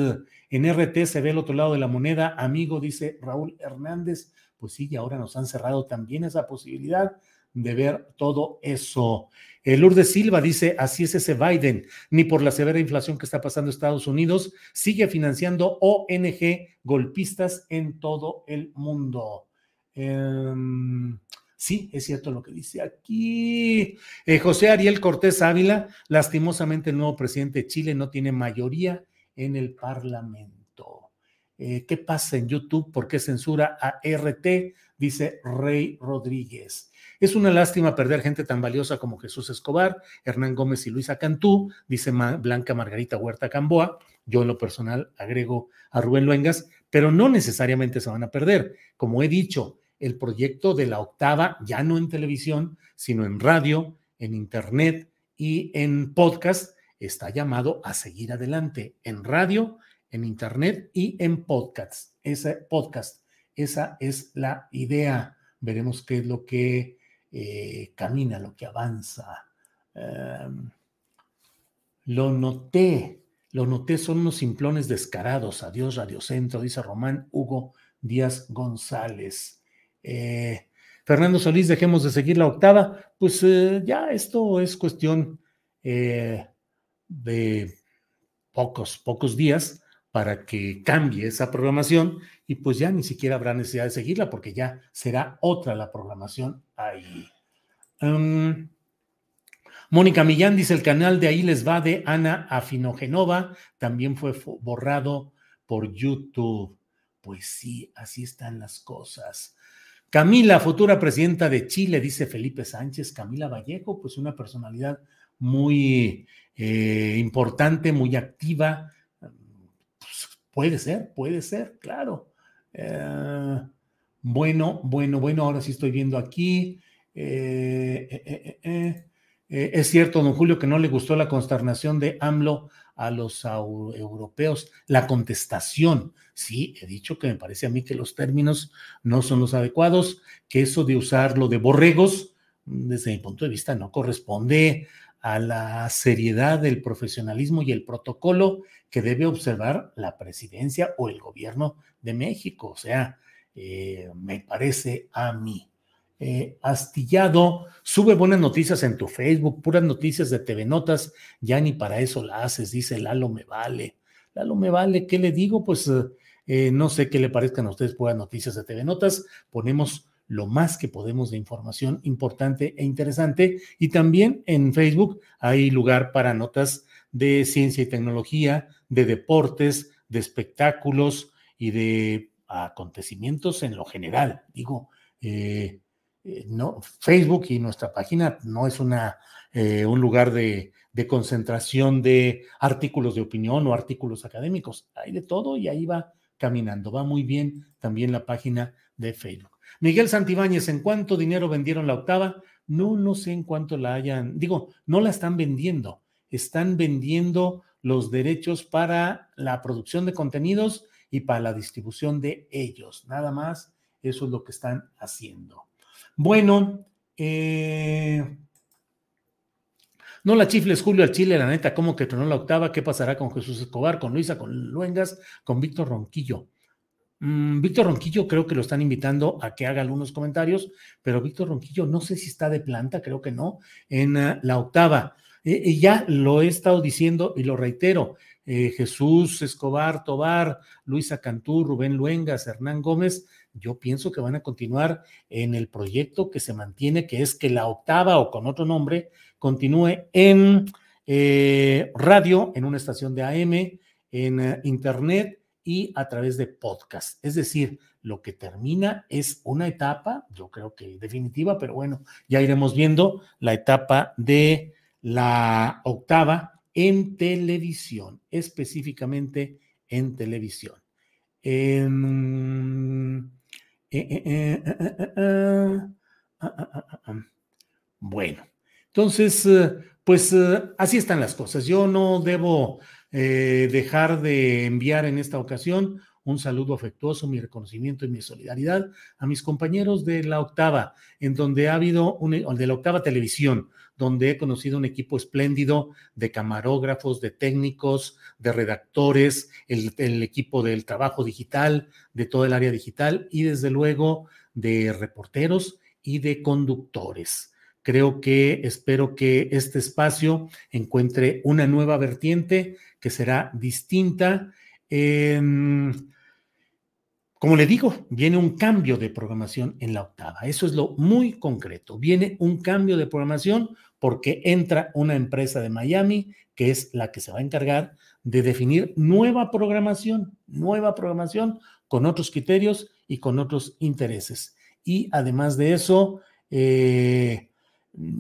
En RT se ve el otro lado de la moneda, amigo, dice Raúl Hernández. Pues sí, y ahora nos han cerrado también esa posibilidad de ver todo eso. El Lourdes Silva dice, así es ese Biden, ni por la severa inflación que está pasando Estados Unidos, sigue financiando ONG golpistas en todo el mundo. Em, sí, es cierto lo que dice aquí. Eh, José Ariel Cortés Ávila, lastimosamente el nuevo presidente de Chile no tiene mayoría en el Parlamento. Eh, ¿Qué pasa en YouTube? ¿Por qué censura a RT? Dice Rey Rodríguez. Es una lástima perder gente tan valiosa como Jesús Escobar, Hernán Gómez y Luisa Cantú, dice Blanca Margarita Huerta Camboa. Yo en lo personal agrego a Rubén Luengas, pero no necesariamente se van a perder. Como he dicho, el proyecto de la octava, ya no en televisión, sino en radio, en internet y en podcast, está llamado a seguir adelante en radio, en internet y en podcast. Ese podcast, esa es la idea. Veremos qué es lo que eh, camina, lo que avanza. Em, lo noté, lo noté, son unos simplones descarados. Adiós, Radio Centro, dice Román Hugo Díaz González. Eh, Fernando Solís, dejemos de seguir la octava. Pues eh, ya esto es cuestión de pocos, pocos días para que cambie esa programación y pues ya ni siquiera habrá necesidad de seguirla porque ya será otra la programación ahí. Um, Mónica Millán dice el canal de ahí les va de Ana Afinogenova, también fue borrado por YouTube. Pues sí, así están las cosas. Camila, futura presidenta de Chile, dice Felipe Sánchez. Camila Vallejo, pues una personalidad muy eh, importante, muy activa. Puede ser, puede ser, claro. Eh, bueno, bueno, bueno, ahora sí estoy viendo aquí. Eh, es cierto, don Julio, que no le gustó la consternación de AMLO a los europeos. La contestación, sí, he dicho que me parece a mí que los términos no son los adecuados, que eso de usarlo de borregos, desde mi punto de vista, no corresponde a la seriedad del profesionalismo y el protocolo que debe observar la presidencia o el gobierno de México. O sea, eh, me parece a mí. Eh, Astillado, sube buenas noticias en tu Facebook, puras noticias de TV Notas, ya ni para eso la haces, dice Lalo me vale. Lalo me vale, ¿qué le digo? Pues eh, no sé qué le parezcan a ustedes buenas noticias de TV Notas, ponemos lo más que podemos de información importante e interesante y también en Facebook hay lugar para notas de ciencia y tecnología, de deportes, de espectáculos, y de acontecimientos en lo general. Digo, eh, eh, no, Facebook y nuestra página no es una, eh, un lugar de, de, concentración de artículos de opinión o artículos académicos. Hay de todo y ahí va caminando. Va muy bien también la página de Facebook. Miguel Santibáñez, ¿en cuánto dinero vendieron la octava? No, no sé en cuánto la hayan, digo, no la están vendiendo, están vendiendo los derechos para la producción de contenidos y para la distribución de ellos. Nada más, eso es lo que están haciendo. Bueno, eh, no la chifles, Julio, al Chile, la neta, ¿cómo que tronó la octava? ¿Qué pasará con Jesús Escobar, con Luisa, con Luengas, con Víctor Ronquillo? Mm, Víctor Ronquillo creo que lo están invitando a que haga algunos comentarios, pero Víctor Ronquillo no sé si está de planta, creo que no, en uh, la octava. y ya lo he estado diciendo y lo reitero. Eh, Jesús Escobar, Tobar, Luisa Cantú, Rubén Luengas, Hernán Gómez, yo pienso que van a continuar en el proyecto que se mantiene, que es que la octava o con otro nombre continúe en eh, radio, en una estación de AM, en uh, internet y a través de podcast. Es decir, lo que termina es una etapa, yo creo que definitiva, pero bueno, ya iremos viendo la etapa de la octava en televisión, específicamente en televisión. bueno, entonces, pues así están las cosas. Yo no debo eh, dejar de enviar en esta ocasión un saludo afectuoso, mi reconocimiento y mi solidaridad a mis compañeros de la octava, en donde ha habido, un, de la octava televisión, donde he conocido un equipo espléndido de camarógrafos, de técnicos, de redactores, el, el equipo del trabajo digital, de todo el área digital y desde luego de reporteros y de conductores. Creo que espero que este espacio encuentre una nueva vertiente que será distinta. Eh, como le digo, viene un cambio de programación en la octava. Eso es lo muy concreto. Viene un cambio de programación porque entra una empresa de Miami que es la que se va a encargar de definir nueva programación, nueva programación con otros criterios y con otros intereses. Y además de eso, eh,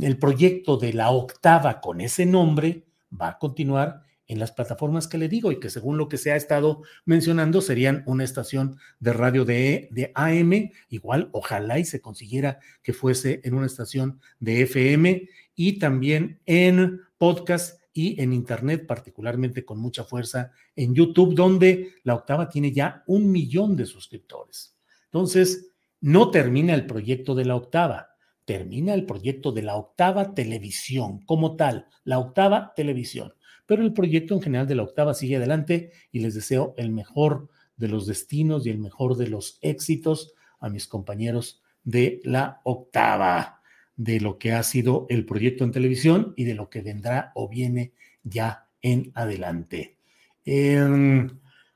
el proyecto de la octava con ese nombre va a continuar en las plataformas que le digo y que según lo que se ha estado mencionando serían una estación de radio de, de AM, igual ojalá y se consiguiera que fuese en una estación de FM y también en podcast y en Internet, particularmente con mucha fuerza en YouTube, donde la octava tiene ya un millón de suscriptores. Entonces, no termina el proyecto de la octava, termina el proyecto de la octava televisión como tal, la octava televisión pero el proyecto en general de la octava sigue adelante y les deseo el mejor de los destinos y el mejor de los éxitos a mis compañeros de la octava, de lo que ha sido el proyecto en televisión y de lo que vendrá o viene ya en adelante. Eh,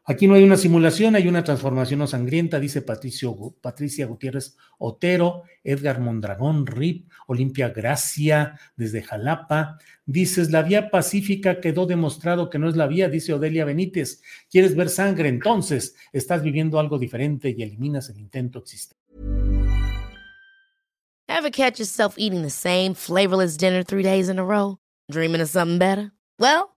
Aquí no hay una simulación, hay una transformación no sangrienta, dice Patricio, Patricia Gutiérrez Otero, Edgar Mondragón, RIP, Olimpia Gracia, desde Jalapa. Dices, la vía pacífica quedó demostrado que no es la vía, dice Odelia Benítez. ¿Quieres ver sangre? Entonces, estás viviendo algo diferente y eliminas el intento existente. Ever catch yourself eating the same flavorless dinner three days in a row? Dreaming of something better? Well,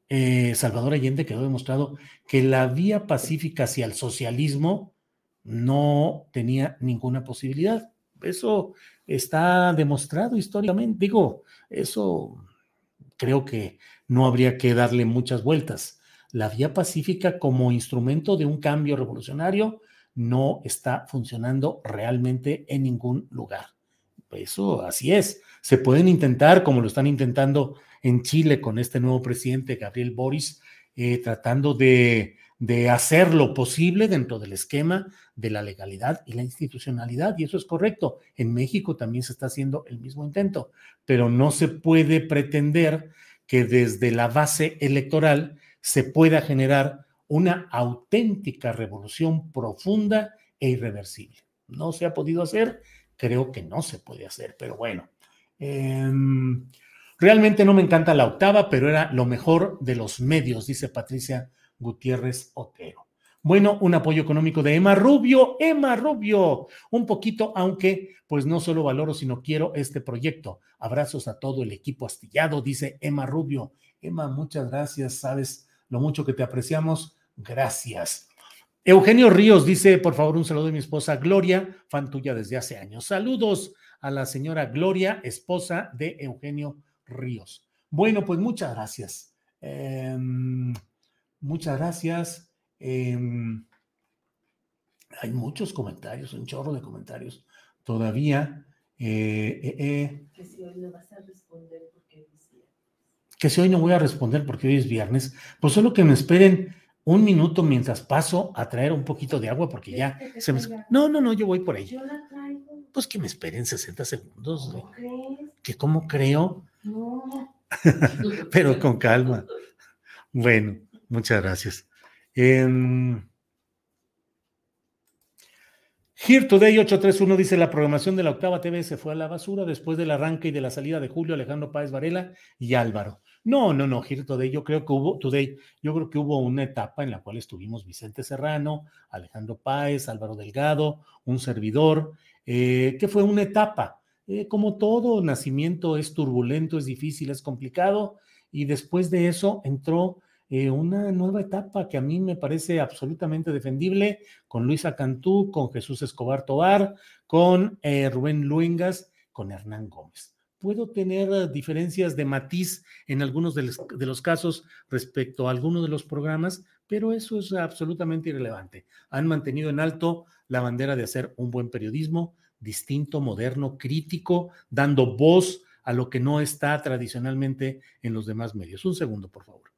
eh, Salvador Allende quedó demostrado que la vía pacífica hacia el socialismo no tenía ninguna posibilidad. Eso está demostrado históricamente. Digo, eso creo que no habría que darle muchas vueltas. La vía pacífica como instrumento de un cambio revolucionario no está funcionando realmente en ningún lugar. Eso así es. Se pueden intentar, como lo están intentando en Chile con este nuevo presidente, Gabriel Boris, eh, tratando de, de hacer lo posible dentro del esquema de la legalidad y la institucionalidad, y eso es correcto. En México también se está haciendo el mismo intento, pero no se puede pretender que desde la base electoral se pueda generar una auténtica revolución profunda e irreversible. No se ha podido hacer, creo que no se puede hacer, pero bueno. Em, realmente no me encanta la octava, pero era lo mejor de los medios, dice Patricia Gutiérrez Otero. Bueno, un apoyo económico de Emma Rubio, Emma Rubio, un poquito, aunque pues no solo valoro, sino quiero este proyecto. Abrazos a todo el equipo astillado, dice Emma Rubio. Emma, muchas gracias, sabes lo mucho que te apreciamos, gracias. Eugenio Ríos dice, por favor, un saludo de mi esposa Gloria, fan tuya desde hace años. Saludos a la señora Gloria, esposa de Eugenio Ríos. Bueno, pues muchas gracias. Em, muchas gracias. Em, hay muchos comentarios, un chorro de comentarios todavía. Eh, eh, eh. que si hoy no vas a responder porque hoy es viernes. Que si hoy no voy a responder porque hoy es viernes, pues solo que me esperen un minuto mientras paso a traer un poquito de agua porque ya se me... No, no, no, yo voy por ahí. Yo la traigo. Pues que me esperen 60 segundos. ¿Cómo crees? ¿Que cómo creo? Pero con calma. Bueno, muchas gracias. Here Today 831 dice la programación de la octava TV se fue a la basura después del arranque y de la salida de Julio Alejandro Páez Varela y Álvaro. No, no, no, Here Today, yo creo que hubo Today, yo creo que hubo una etapa en la cual estuvimos Vicente Serrano, Alejandro Páez, Álvaro Delgado, un servidor, eh, que fue una etapa. Eh, como todo nacimiento es turbulento, es difícil, es complicado, y después de eso entró eh, una nueva etapa que a mí me parece absolutamente defendible con Luisa Cantú, con Jesús Escobar Tobar, con eh, Rubén Luengas, con Hernán Gómez. Puedo tener eh, diferencias de matiz en algunos de los, casos respecto a algunos de los programas, pero eso es absolutamente irrelevante. Han mantenido en alto la bandera de hacer un buen periodismo, distinto, moderno, crítico, dando voz a lo que no está tradicionalmente en los demás medios. Un segundo, por favor.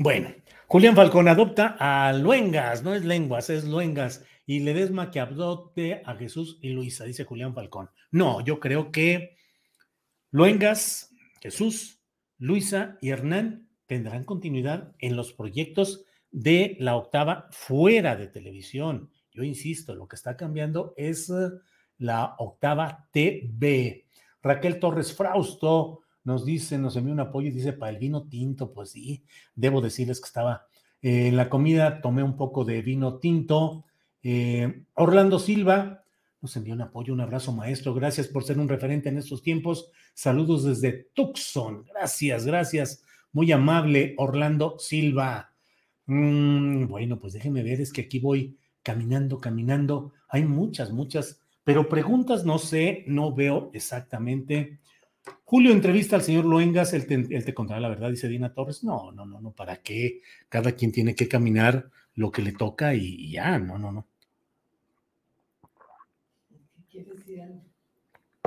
Bueno, Julián Falcón adopta a Luengas, no es lenguas, es Luengas, y Ledesma que adopte a Jesús y Luisa, dice Julián Falcón. No, yo creo que Luengas, Jesús, Luisa y Hernán tendrán continuidad en los proyectos de la octava fuera de televisión. Yo insisto, lo que está cambiando es eh, la octava TV. Raquel Torres Frausto nos dice, nos envió un apoyo y dice, para el vino tinto, pues sí, debo decirles que estaba eh, en la comida, tomé un poco de vino tinto. Eh, Orlando Silva nos envió un apoyo, un abrazo maestro, gracias por ser un referente en estos tiempos. Saludos desde Tucson, gracias, gracias, muy amable Orlando Silva. Mm, bueno, pues déjenme ver, es que aquí voy caminando, caminando. Hay muchas, muchas, pero preguntas no sé, no veo exactamente. Julio entrevista al señor Luengas, él te, contará la verdad, dice Dina Torres. No, no, no, no, ¿para qué? Cada quien tiene que caminar lo que le toca y, ya, no, no, no. ¿Quieres ir al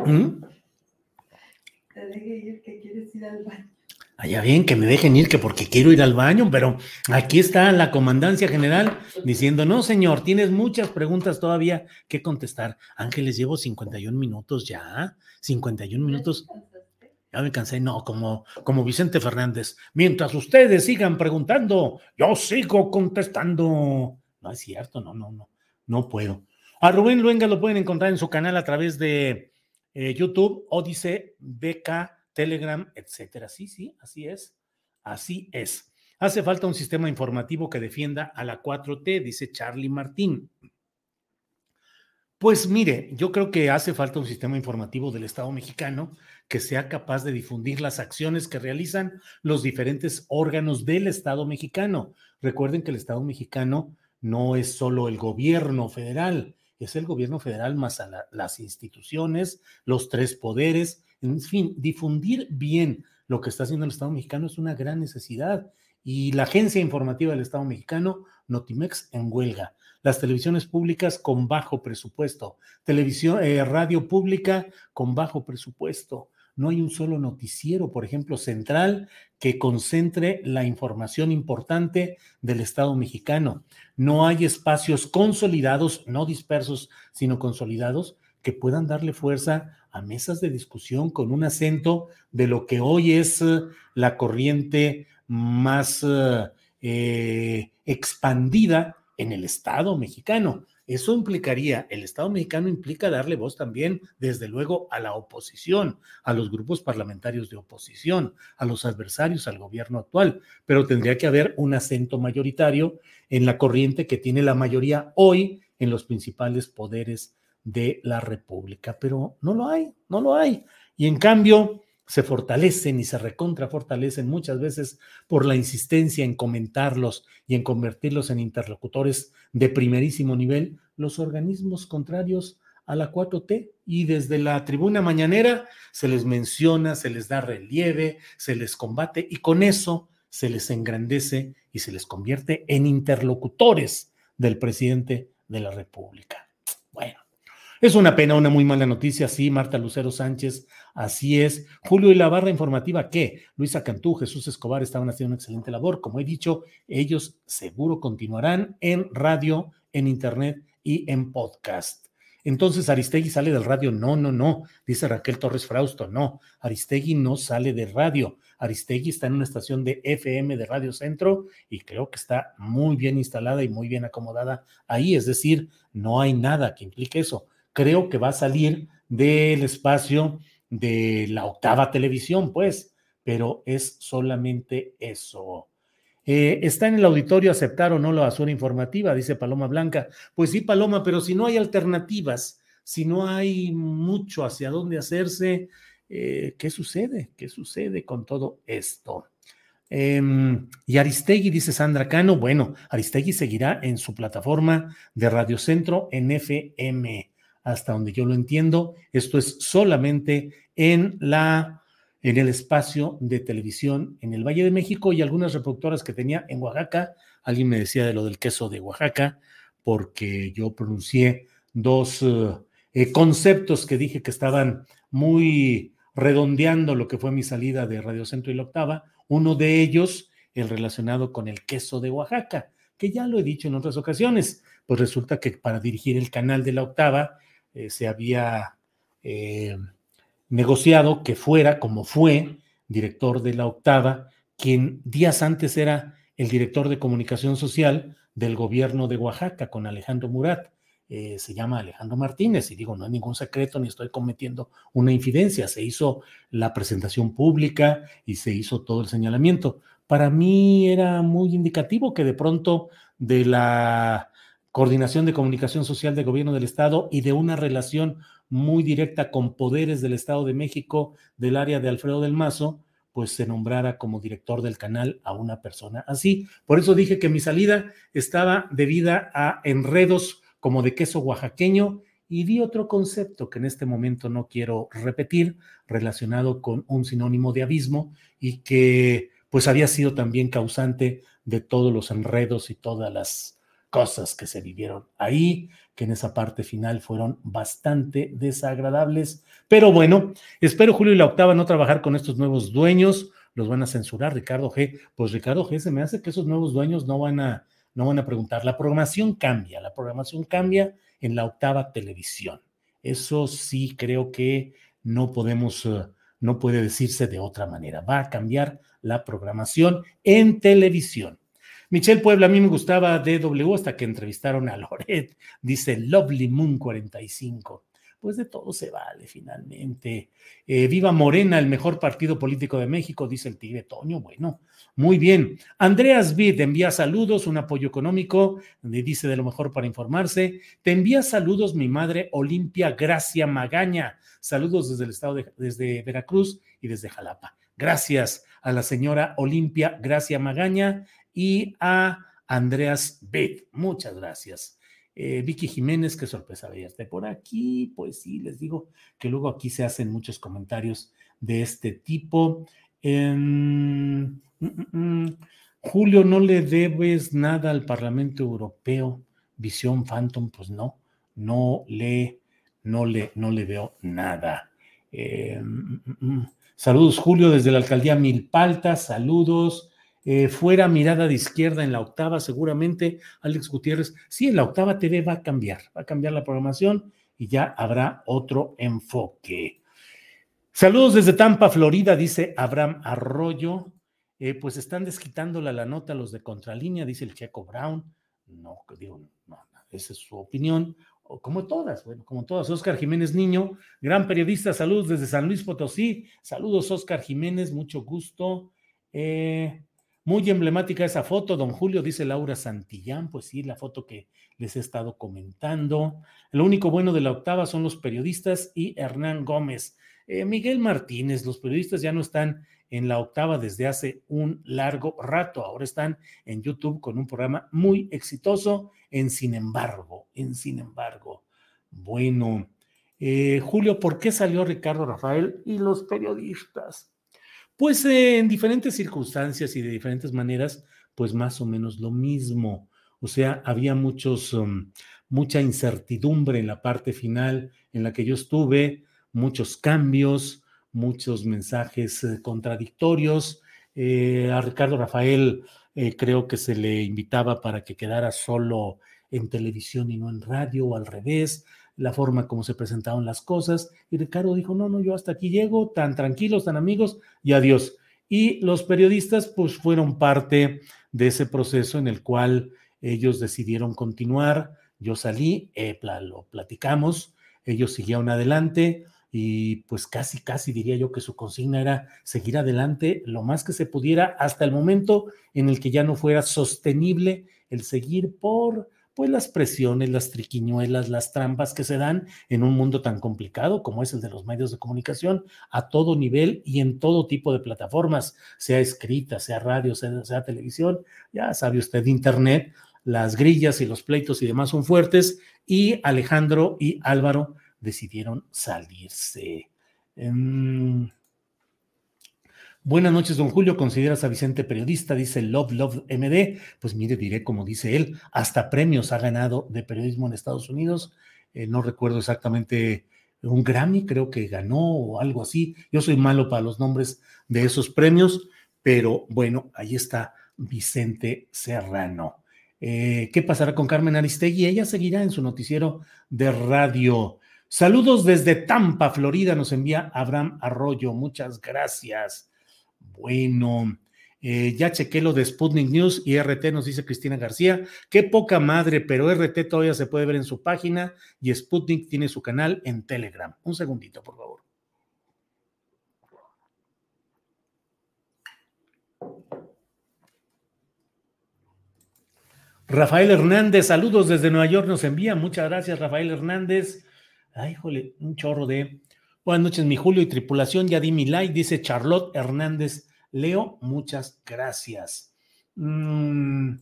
¿Mm? Te dejé ir que quieres ir al baño. Allá bien, que me dejen ir, que porque quiero ir al baño, pero aquí está la comandancia general diciendo, no, señor, tienes muchas preguntas todavía que contestar. Ángeles, llevo 51 minutos ya, 51 minutos. Ya me cansé, no, como, como Vicente Fernández. Mientras ustedes sigan preguntando, yo sigo contestando. No es cierto, no, no, no, no puedo. A Rubén Luenga lo pueden encontrar en su canal a través de eh, YouTube, Odise, BK, Telegram, etcétera. Sí, sí, así es. Así es. Hace falta un sistema informativo que defienda a la 4T, dice Charlie Martín. Pues mire, yo creo que hace falta un sistema informativo del Estado mexicano que sea capaz de difundir las acciones que realizan los diferentes órganos del Estado mexicano. Recuerden que el Estado mexicano no es solo el gobierno federal, es el gobierno federal más a las instituciones, los tres poderes, en fin, difundir bien lo que está haciendo el Estado mexicano es una gran necesidad. Y la agencia informativa del Estado mexicano, Notimex, en huelga las televisiones públicas con bajo presupuesto, televisión, eh, radio pública con bajo presupuesto. No hay un solo noticiero, por ejemplo, central, que concentre la información importante del Estado mexicano. No hay espacios consolidados, no dispersos, sino consolidados, que puedan darle fuerza a mesas de discusión con un acento de lo que hoy es eh, la corriente más eh, expandida en el Estado mexicano. Eso implicaría, el Estado mexicano implica darle voz también, desde luego, a la oposición, a los grupos parlamentarios de oposición, a los adversarios al gobierno actual, pero tendría que haber un acento mayoritario en la corriente que tiene la mayoría hoy en los principales poderes de la República, pero no lo hay, no lo hay. Y en cambio, se fortalecen y se recontrafortalecen muchas veces por la insistencia en comentarlos y en convertirlos en interlocutores de primerísimo nivel, los organismos contrarios a la 4T y desde la tribuna mañanera se les menciona, se les da relieve, se les combate y con eso se les engrandece y se les convierte en interlocutores del presidente de la República. Bueno, es una pena, una muy mala noticia, sí, Marta Lucero Sánchez, así es. Julio y la barra informativa, ¿qué? Luisa Cantú, Jesús Escobar estaban haciendo una excelente labor. Como he dicho, ellos seguro continuarán en radio, en internet y en podcast. Entonces, Aristegui sale del radio. No, no, no, dice Raquel Torres Frausto. No, Aristegui no sale de radio. Aristegui está en una estación de FM de Radio Centro y creo que está muy bien instalada y muy bien acomodada ahí. Es decir, no hay nada que implique eso creo que va a salir del espacio de la octava televisión, pues, pero es solamente eso. Eh, ¿Está en el auditorio aceptar o no la basura informativa? Dice Paloma Blanca. Pues sí, Paloma, pero si no hay alternativas, si no hay mucho hacia dónde hacerse, eh, ¿qué sucede? ¿Qué sucede con todo esto? Em, y Aristegui, dice Sandra Cano, bueno, Aristegui seguirá en su plataforma de Radio Centro en FM hasta donde yo lo entiendo. Esto es solamente en la en el espacio de televisión en el Valle de México y algunas reproductoras que tenía en Oaxaca. Alguien me decía de lo del queso de Oaxaca, porque yo pronuncié dos eh, conceptos que dije que estaban muy redondeando lo que fue mi salida de Radio Centro y la Octava. Uno de ellos, el relacionado con el queso de Oaxaca, que ya lo he dicho en otras ocasiones. Pues resulta que para dirigir el canal de la Octava, eh, se había eh, negociado que fuera, como fue, director de la octava, quien días antes era el director de comunicación social del gobierno de Oaxaca con Alejandro Murat. Eh, se llama Alejandro Martínez y digo, no hay ningún secreto ni estoy cometiendo una infidencia. Se hizo la presentación pública y se hizo todo el señalamiento. Para mí era muy indicativo que de pronto de la coordinación de comunicación social de gobierno del Estado y de una relación muy directa con poderes del Estado de México del área de Alfredo del Mazo, pues se nombrara como director del canal a una persona así. Por eso dije que mi salida estaba debida a enredos como de queso oaxaqueño y di otro concepto que en este momento no quiero repetir, relacionado con un sinónimo de abismo y que pues había sido también causante de todos los enredos y todas las cosas que se vivieron ahí, que en esa parte final fueron bastante desagradables. Pero bueno, espero Julio y la octava no trabajar con estos nuevos dueños. Los van a censurar, Ricardo G. Pues Ricardo G se me hace que esos nuevos dueños no van a, no van a preguntar. La programación cambia, la programación cambia en la octava televisión. Eso sí creo que no podemos, eh, no puede decirse de otra manera. Va a cambiar la programación en televisión. Michelle Puebla, a mí me gustaba DW hasta que entrevistaron a Loret, dice Lovely Moon 45. pues de todo se vale finalmente. Eh, viva Morena, el mejor partido político de México, dice el Tigre Toño. Bueno, muy bien. Andreas Vid envía saludos, un apoyo económico, dice de lo mejor para informarse. Te envía saludos mi madre Olimpia Gracia Magaña. Saludos desde el estado de desde Veracruz y desde Jalapa. Gracias a la señora Olimpia Gracia Magaña y a Andreas Vid. Muchas gracias. Eh, Vicky Jiménez, qué sorpresa verte por aquí. Pues sí, les digo que luego aquí se hacen muchos comentarios de este tipo. Mm, mm, mm. Julio, ¿no le debes nada al Parlamento Europeo? Visión Phantom, pues no, no le, no le, no le veo nada. Eh, saludos, Julio, desde la alcaldía Milpalta, saludos. Eh, fuera mirada de izquierda en la octava, seguramente, Alex Gutiérrez. Sí, en la octava TV va a cambiar, va a cambiar la programación y ya habrá otro enfoque. Saludos desde Tampa, Florida, dice Abraham Arroyo. Eh, pues están desquitándola la nota los de Contralínea, dice el Checo Brown. No, digo, no, esa es su opinión. Como todas, bueno, como todas. Oscar Jiménez Niño, gran periodista, saludos desde San Luis Potosí. Saludos, Oscar Jiménez, mucho gusto. Eh, muy emblemática esa foto, don Julio, dice Laura Santillán, pues sí, la foto que les he estado comentando. Lo único bueno de la octava son los periodistas y Hernán Gómez. Eh, Miguel Martínez, los periodistas ya no están en la octava desde hace un largo rato, ahora están en YouTube con un programa muy exitoso, en sin embargo, en sin embargo. Bueno, eh, Julio, ¿por qué salió Ricardo Rafael y los periodistas? Pues eh, en diferentes circunstancias y de diferentes maneras, pues más o menos lo mismo. O sea, había muchos, um, mucha incertidumbre en la parte final en la que yo estuve, muchos cambios, muchos mensajes eh, contradictorios. Eh, a Ricardo Rafael creo que se le invitaba para que quedara solo en televisión y no en radio o al revés la forma como se presentaban las cosas. Y Ricardo dijo, no, no, yo hasta aquí llego, tan tranquilos, tan amigos, y adiós. Y los periodistas pues fueron parte de ese proceso en el cual ellos decidieron continuar. Yo salí, lo platicamos, ellos siguieron adelante y pues casi, casi diría yo que su consigna era seguir adelante lo más que se pudiera hasta el momento en el que ya no fuera sostenible el seguir por pues las presiones, las triquiñuelas, las trampas que se dan en un mundo tan complicado como es el de los medios de comunicación a todo nivel y en todo tipo de plataformas, sea escrita, sea radio, sea, televisión, ya sabe usted, internet, las grillas y los pleitos y demás son fuertes y Alejandro y Álvaro decidieron salirse. Em, Buenas noches, don Julio. ¿Consideras a Vicente periodista? Dice Love Love MD. Pues mire, diré como dice él, hasta premios ha ganado de periodismo en Estados Unidos. Eh, no recuerdo exactamente un Grammy, creo que ganó o algo así. Yo soy malo para los nombres de esos premios, pero bueno, ahí está Vicente Serrano. Eh, ¿Qué pasará con Carmen Aristegui? Ella seguirá en su noticiero de radio. Saludos desde Tampa, Florida, nos envía Abraham Arroyo. Muchas gracias. Bueno, eh, ya chequé lo de Sputnik News y RT, nos dice Cristina García. Qué poca madre, pero RT todavía se puede ver en su página y Sputnik tiene su canal en Telegram. Un segundito, por favor. Rafael Hernández, saludos desde Nueva York, nos envía. Muchas gracias, Rafael Hernández. Ay, jole, un chorro de Buenas noches, mi Julio y tripulación. Ya di mi like, dice Charlotte Hernández. Leo, muchas gracias. Mm,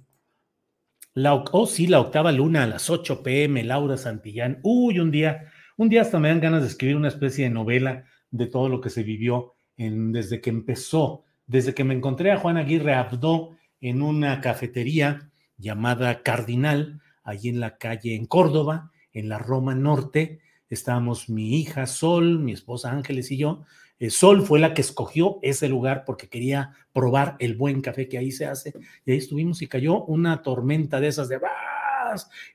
oh, sí, la octava luna a las 8 pm, Laura Santillán. Uy, un día, un día hasta me dan ganas de escribir una especie de novela de todo lo que se vivió en, desde que empezó, desde que me encontré a Juan Aguirre Abdo en una cafetería llamada Cardinal, allí en la calle en Córdoba, en la Roma Norte, estábamos mi hija Sol, mi esposa Ángeles y yo. Eh, Sol fue la que escogió ese lugar porque quería probar el buen café que ahí se hace. Y ahí estuvimos y cayó una tormenta de esas de.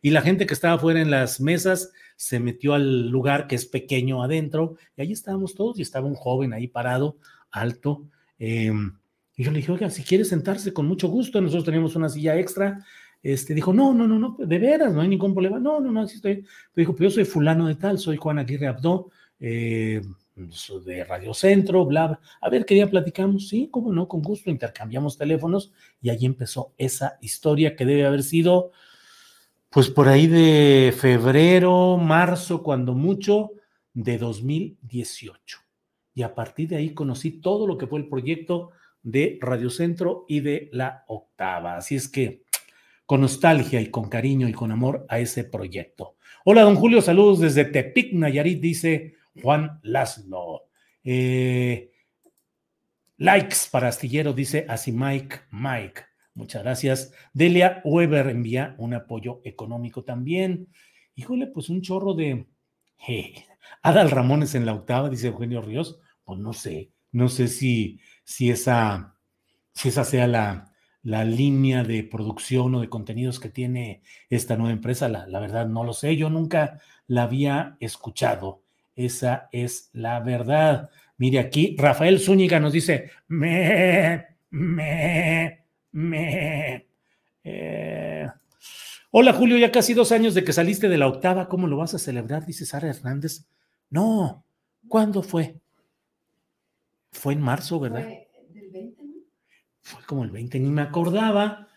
Y la gente que estaba fuera en las mesas se metió al lugar que es pequeño adentro. Y ahí estábamos todos y estaba un joven ahí parado, alto. Em, y yo le dije, oiga, si quiere sentarse con mucho gusto, nosotros teníamos una silla extra. este, dijo, no, no, no, no, de veras, no hay ningún problema. No, no, no, así estoy. Dijo, pero yo soy fulano de tal, soy Juan Aguirre Abdo, eh, de Radio Centro, bla, bla. A ver, ¿qué día platicamos? Sí, cómo no, con gusto, intercambiamos teléfonos y allí empezó esa historia que debe haber sido, pues por ahí de febrero, marzo, cuando mucho, de 2018. Y a partir de ahí conocí todo lo que fue el proyecto de Radio Centro y de la octava. Así es que con nostalgia y con cariño y con amor a ese proyecto. Hola, don Julio, saludos desde Tepic, Nayarit, dice Juan Laszlo. Eh, likes para Astillero, dice así Mike Mike. Muchas gracias. Delia Weber envía un apoyo económico también. Híjole, pues un chorro de... Adal Ramones en la octava, dice Eugenio Ríos. Pues no sé, no sé si, si, esa, si esa sea la, la línea de producción o de contenidos que tiene esta nueva empresa. La, verdad no lo sé, yo nunca la había escuchado. Esa es la verdad. Mire aquí, Rafael Zúñiga nos dice, me, me, me. Eh, hola Julio, ya casi dos años de que saliste de la octava, ¿cómo lo vas a celebrar? Dice Sara Hernández. No, ¿cuándo fue? Fue en marzo, ¿verdad? fue como el 20, ni me acordaba.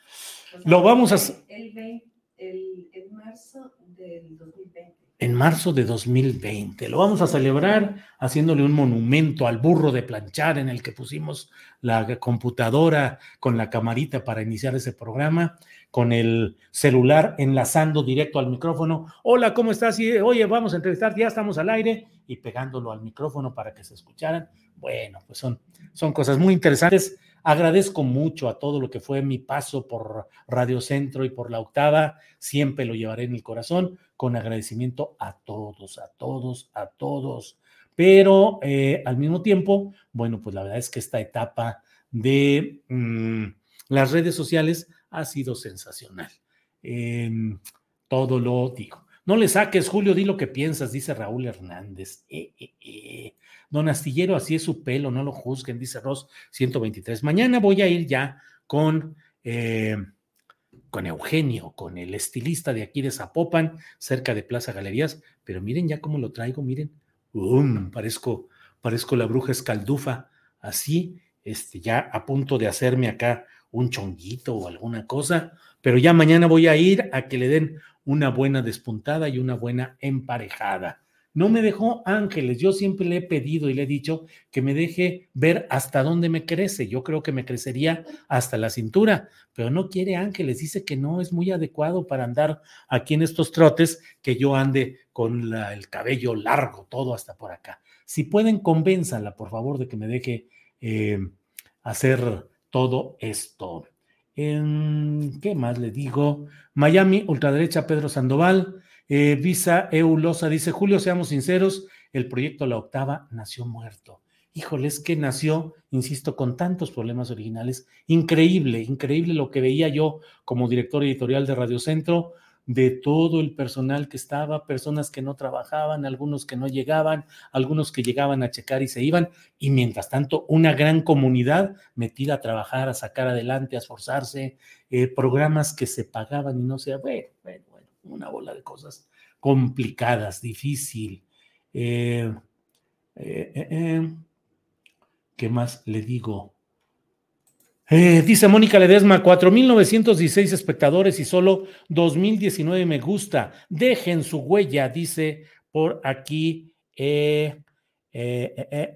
Lo vamos a... El, el, marzo del 2020. En marzo de 2020. Lo vamos a celebrar haciéndole un monumento al burro de planchar en el que pusimos la computadora con la camarita para iniciar ese programa, con el celular enlazando directo al micrófono. Hola, ¿cómo estás? oye, vamos a entrevistar, ya estamos al aire y pegándolo al micrófono para que se escucharan. Bueno, pues son, son cosas muy interesantes Agradezco mucho a todo lo que fue mi paso por Radio Centro y por la octava. Siempre lo llevaré en el corazón con agradecimiento a todos, a todos, a todos. Pero eh, al mismo tiempo, bueno, pues la verdad es que esta etapa de mm, las redes sociales ha sido sensacional. Em, todo lo digo. No le saques, Julio, di lo que piensas, dice Raúl Hernández. Eh, eh, Don Astillero, así es su pelo, no lo juzguen, dice Ross 123. Mañana voy a ir ya con, con Eugenio, con el estilista de aquí de Zapopan, cerca de Plaza Galerías, pero miren ya cómo lo traigo, miren, parezco, parezco la bruja escaldufa, así, este, ya a punto de hacerme acá un chonguito o alguna cosa, pero ya mañana voy a ir a que le den una buena despuntada y una buena emparejada. No me dejó ángeles. Yo siempre le he pedido y le he dicho que me deje ver hasta dónde me crece. Yo creo que me crecería hasta la cintura, pero no quiere ángeles. Dice que no es muy adecuado para andar aquí en estos trotes, que yo ande con el cabello largo, todo hasta por acá. Si pueden, convénzala, por favor, de que me deje eh, hacer todo esto. ¿Qué más le digo? Miami, ultraderecha, Pedro Sandoval. Eh, Visa Eulosa dice, Julio, seamos sinceros, el proyecto La Octava nació muerto. Híjole, es que nació, insisto, con tantos problemas originales. Increíble, increíble lo que veía yo como director editorial de Radio Centro, de todo el personal que estaba, personas que no trabajaban, algunos que no llegaban, algunos que llegaban a checar y se iban, y mientras tanto una gran comunidad metida a trabajar, a sacar adelante, a esforzarse, eh, programas que se pagaban y no se... Bueno, bueno, una bola de cosas complicadas, difícil. Eh, eh, eh, ¿Qué más le digo? dice Mónica Ledesma, 4.916 espectadores y solo 2.019 me gusta. Dejen su huella, dice por aquí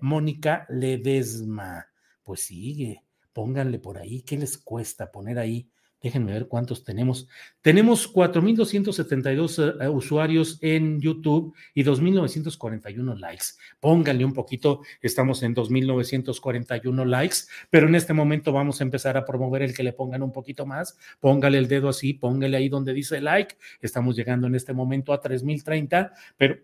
Mónica Ledesma. Pues sigue, pónganle por ahí, ¿qué les cuesta poner ahí Déjenme ver cuántos tenemos. Tenemos 4.272 eh, usuarios en YouTube y 2.941 likes. Pónganle un poquito, estamos en 2.941 likes, pero en este momento vamos a empezar a promover el que le pongan un poquito más. Póngale el dedo así, póngale ahí donde dice like. Estamos llegando en este momento a 3.030, pero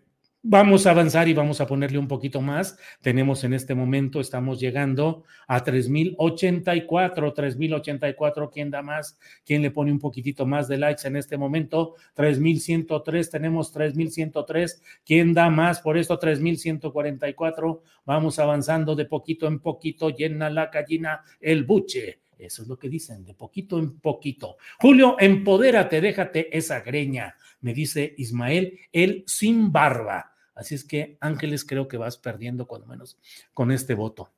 Vamos a avanzar y vamos a ponerle un poquito más. Tenemos en este momento, estamos llegando a 3084, 3084. ¿Quién da más? ¿Quién le pone un poquitito más de likes en este momento? 3103, tenemos 3103. ¿Quién da más? Por esto 3144. Vamos avanzando de poquito en poquito. Llena la gallina el buche Eso es lo que dicen, de poquito en poquito. Julio, empodérate, déjate esa greña, me dice Ismael, él sin barba. Así es que, Ángeles, creo que vas perdiendo cuando menos con este voto.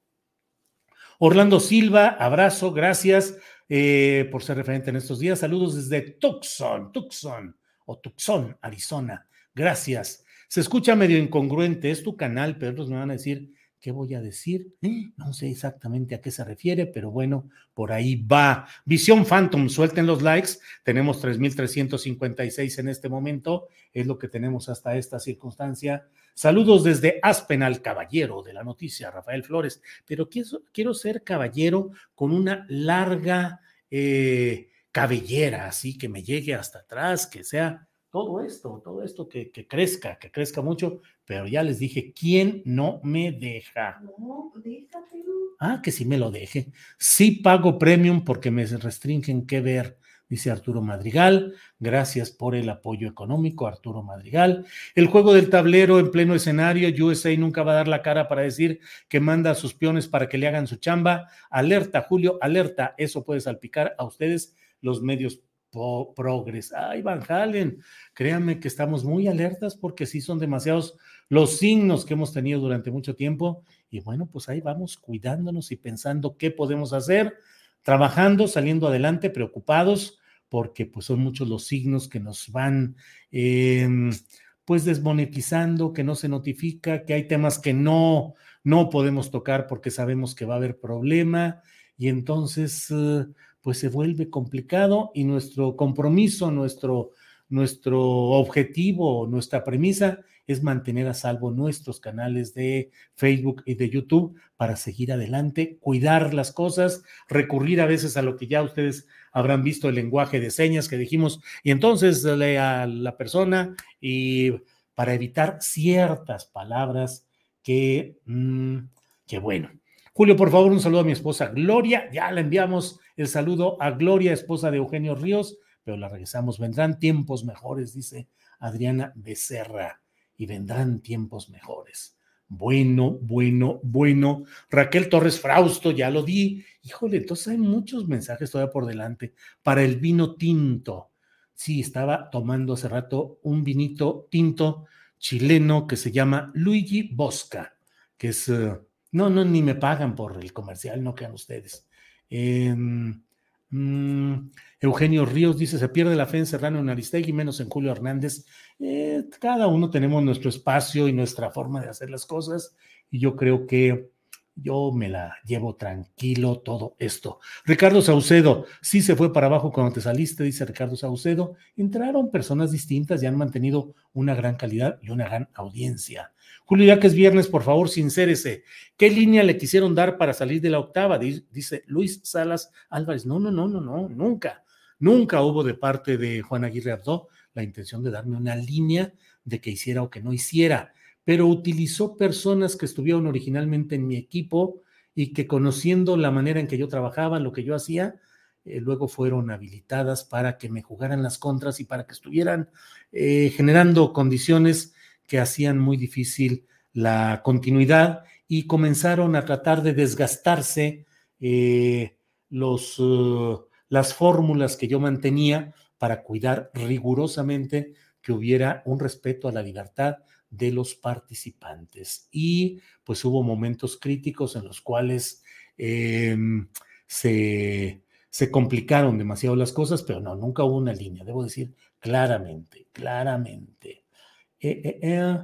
Orlando Silva, abrazo, gracias eh, por ser referente en estos días. Saludos desde Tucson, Tucson o Tucson, Arizona. Gracias. Se escucha medio incongruente, es tu canal, pero otros me van a decir, ¿Qué voy a decir? ¿Eh? No sé exactamente a qué se refiere, pero bueno, por ahí va. Visión Phantom, suelten los likes. Tenemos 3.356 en este momento. Es lo que tenemos hasta esta circunstancia. Saludos desde Aspen al caballero de la noticia, Rafael Flores. Pero quiero, quiero ser caballero con una larga eh, cabellera, así que me llegue hasta atrás, que sea todo esto, todo esto que, que, crezca, que crezca mucho, pero ya les dije, ¿quién no me deja? No, déjatelo. Ah, que sí me lo deje. Sí pago premium porque me restringen qué ver, dice Arturo Madrigal. Gracias por el apoyo económico, Arturo Madrigal. El juego del tablero en pleno escenario, USA nunca va a dar la cara para decir que manda a sus peones para que le hagan su chamba. Alerta, Julio, alerta, eso puede salpicar a ustedes los medios progres. Ay, Van Halen, créanme que estamos muy alertas porque sí son demasiados los signos que hemos tenido durante mucho tiempo. Y bueno, pues ahí vamos cuidándonos y pensando qué podemos hacer, trabajando, saliendo adelante, preocupados, porque pues son muchos los signos que nos van em, pues desmonetizando, que no se notifica, que hay temas que no, no podemos tocar porque sabemos que va a haber problema. Y entonces... Eh, pues se vuelve complicado y nuestro compromiso, nuestro, nuestro objetivo, nuestra premisa es mantener a salvo nuestros canales de Facebook y de YouTube para seguir adelante, cuidar las cosas, recurrir a veces a lo que ya ustedes habrán visto el lenguaje de señas que dijimos y entonces a la persona y para evitar ciertas palabras que, mm, que bueno. Julio, por favor, un saludo a mi esposa Gloria. Ya le enviamos el saludo a Gloria, esposa de Eugenio Ríos, pero la regresamos. Vendrán tiempos mejores, dice Adriana Becerra, y vendrán tiempos mejores. Bueno, bueno, bueno. Raquel Torres Frausto, ya lo di. Híjole, entonces hay muchos mensajes todavía por delante. Para el vino tinto. Sí, estaba tomando hace rato un vinito tinto chileno que se llama Luigi Bosca, que es... Eh, no, no, ni me pagan por el comercial, no quedan ustedes. Em, mm, Eugenio Ríos dice: se pierde la fe en Serrano en Aristegui, menos en Julio Hernández. Eh, cada uno tenemos nuestro espacio y nuestra forma de hacer las cosas, y yo creo que yo me la llevo tranquilo todo esto. Ricardo Saucedo, sí se fue para abajo cuando te saliste, dice Ricardo Saucedo. Entraron personas distintas y han mantenido una gran calidad y una gran audiencia. Julio, ya que es viernes, por favor, sincérese. ¿Qué línea le quisieron dar para salir de la octava? Dice Luis Salas Álvarez. No, no, no, no, no, nunca. Nunca hubo de parte de Juan Aguirre Ardó la intención de darme una línea de que hiciera o que no hiciera pero utilizó personas que estuvieron originalmente en mi equipo y que conociendo la manera en que yo trabajaba, lo que yo hacía, eh, luego fueron habilitadas para que me jugaran las contras y para que estuvieran eh, generando condiciones que hacían muy difícil la continuidad y comenzaron a tratar de desgastarse eh, los, las fórmulas que yo mantenía para cuidar rigurosamente que hubiera un respeto a la libertad de los participantes. Y pues hubo momentos críticos en los cuales em, se, se, complicaron demasiado las cosas, pero no, nunca hubo una línea, debo decir claramente, claramente. Eh, eh, eh,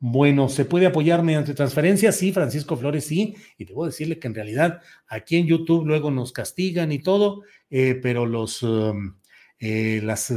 bueno, ¿se puede apoyar mediante transferencia? Sí, Francisco Flores, sí. Y debo decirle que en realidad aquí en YouTube luego nos castigan y todo, pero los, em, las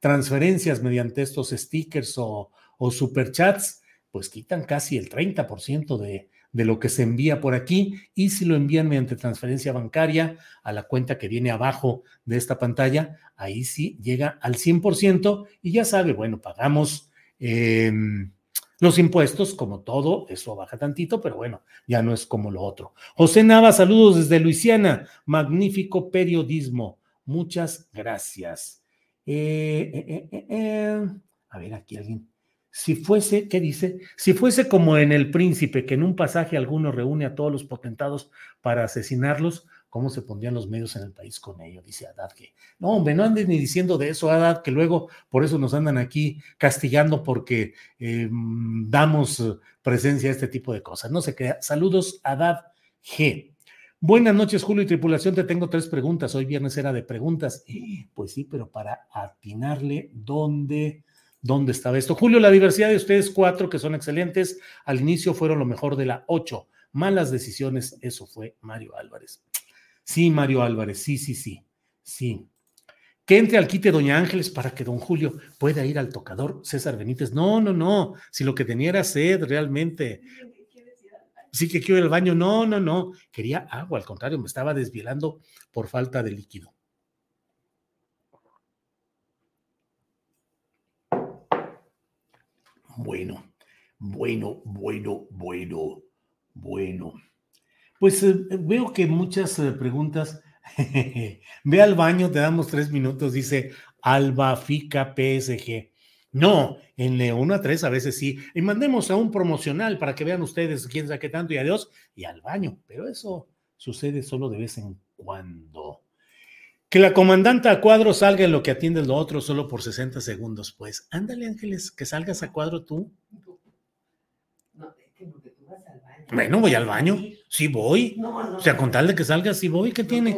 transferencias mediante estos stickers o, o superchats, pues quitan casi el 30% de, de lo que se envía por aquí y si lo envían mediante transferencia bancaria a la cuenta que viene abajo de esta pantalla, ahí sí llega al 100% y ya sabe, bueno, pagamos em, los impuestos, como todo, eso baja tantito, pero bueno, ya no es como lo otro. José Nava, saludos desde Luisiana, magnífico periodismo, muchas gracias. Eh, eh, eh, a ver, aquí alguien si fuese, ¿qué dice? Si fuese como en El Príncipe, que en un pasaje alguno reúne a todos los potentados para asesinarlos, cómo se pondrían los medios en el país con ello, dice Haddad que, no, hombre, no anden ni diciendo de eso, Haddad, que luego por eso nos andan aquí castigando porque eh, damos presencia a este tipo de cosas. No se crea. Saludos, Haddad G. Buenas noches, Julio y tripulación. Te tengo tres preguntas. Hoy viernes era de preguntas. Pues sí, pero para atinarle dónde, dónde estaba esto. Julio, la diversidad de ustedes cuatro, que son excelentes, al inicio fueron lo mejor de la ocho. Malas decisiones, eso fue Mario Álvarez. Sí, Mario Álvarez, sí, sí, sí, sí. Que entre al quite Doña Ángeles para que don Julio pueda ir al tocador César Benítez. No, no, no. Si lo que tenía era sed realmente. Sí que quiero ir al baño. No, no, no. Quería agua, al contrario, me estaba desvielando por falta de líquido. Bueno, bueno, bueno, bueno, bueno. Pues eh, veo que muchas eh, preguntas. Ve al baño, te damos tres minutos, dice Alba Fica PSG. No, en le 1 a 3 a veces sí. Y mandemos a un promocional para que vean ustedes quién sabe qué tanto y adiós y al baño. Pero eso sucede solo de vez en cuando. Que la comandante a cuadro salga en lo que atiende lo otro solo por 60 segundos. Pues ándale, Ángeles, que salgas a cuadro tú. No, es que tú vas al baño. Bueno, voy al baño. Sí voy. o sea, con tal de que salga, sí voy. ¿Qué tiene?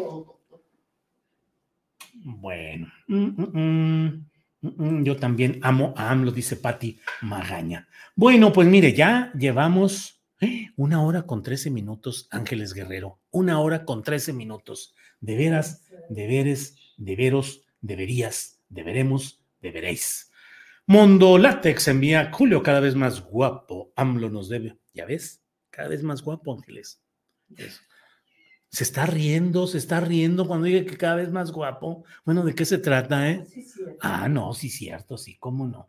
Bueno. Mm, mm, mm, yo también amo a AMLO, dice Patti Magaña. Bueno, pues mire, ya llevamos ¿eh? una hora con 13 minutos, Ángeles Guerrero. Una hora con 13 minutos. De veras, deberes, deberos, deberías, deberemos, deberéis. Mondo Látex envía Julio cada vez más guapo. AMLO nos debe. ¿Ya ves? Cada vez más guapo, Ángeles. Se está riendo, se está riendo cuando diga que cada vez más guapo. Bueno, ¿de qué se trata, eh? ah, no, sí, cierto, sí, cómo no.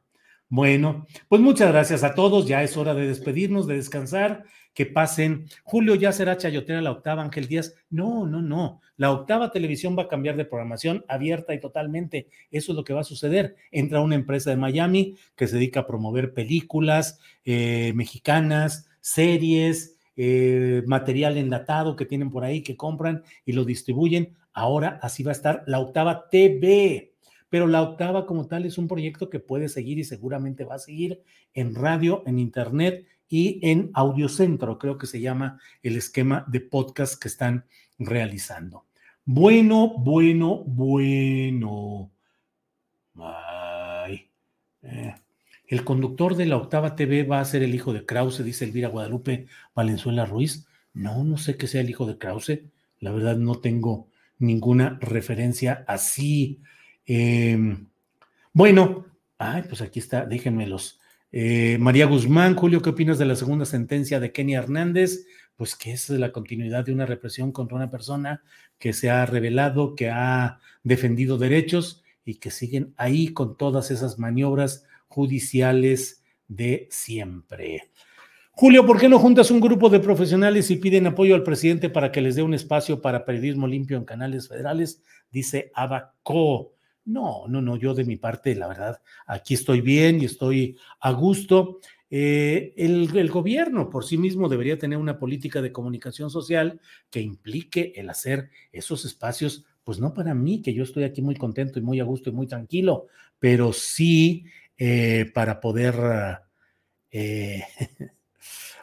Bueno, pues muchas gracias a todos. Ya es hora de despedirnos, de descansar. Que pasen. Julio ya será chayotera la octava, Ángel Díaz. No, no, no. La octava televisión va a cambiar de programación abierta y totalmente. Eso es lo que va a suceder. Entra una empresa de Miami que se dedica a promover películas eh, mexicanas, series, eh, material enlatado que tienen por ahí, que compran y lo distribuyen. Ahora así va a estar la octava TV. Pero la octava como tal es un proyecto que puede seguir y seguramente va a seguir en radio, en internet y en Audiocentro, creo que se llama el esquema de podcast que están realizando. Bueno, bueno, bueno. Ay. Eh. El conductor de la octava TV va a ser el hijo de Krause, dice Elvira Guadalupe Valenzuela Ruiz. No, no sé que sea el hijo de Krause. La verdad no tengo ninguna referencia así. Em, bueno, ay, pues aquí está, déjenmelos. Eh, María Guzmán, Julio, ¿qué opinas de la segunda sentencia de Kenny Hernández? Pues que es la continuidad de una represión contra una persona que se ha revelado, que ha defendido derechos y que siguen ahí con todas esas maniobras judiciales de siempre. Julio, ¿por qué no juntas un grupo de profesionales y piden apoyo al presidente para que les dé un espacio para periodismo limpio en canales federales? Dice Abaco. No, no, no, yo de mi parte, la verdad, aquí estoy bien y estoy a gusto. Eh, el, el, gobierno por sí mismo debería tener una política de comunicación social que implique el hacer esos espacios, pues no para mí, que yo estoy aquí muy contento y muy a gusto y muy tranquilo, pero sí eh, para poder, eh,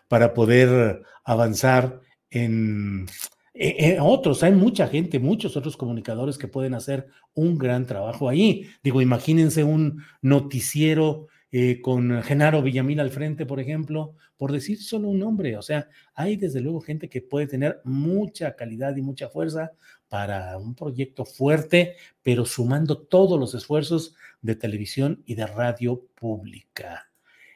para poder avanzar en, en, otros. Hay mucha gente, muchos otros comunicadores que pueden hacer un gran trabajo ahí. Digo, imagínense un noticiero eh, con Genaro Villamil al frente, por ejemplo, por decir solo un nombre. O sea, hay desde luego gente que puede tener mucha calidad y mucha fuerza para un proyecto fuerte, pero sumando todos los esfuerzos de televisión y de radio pública.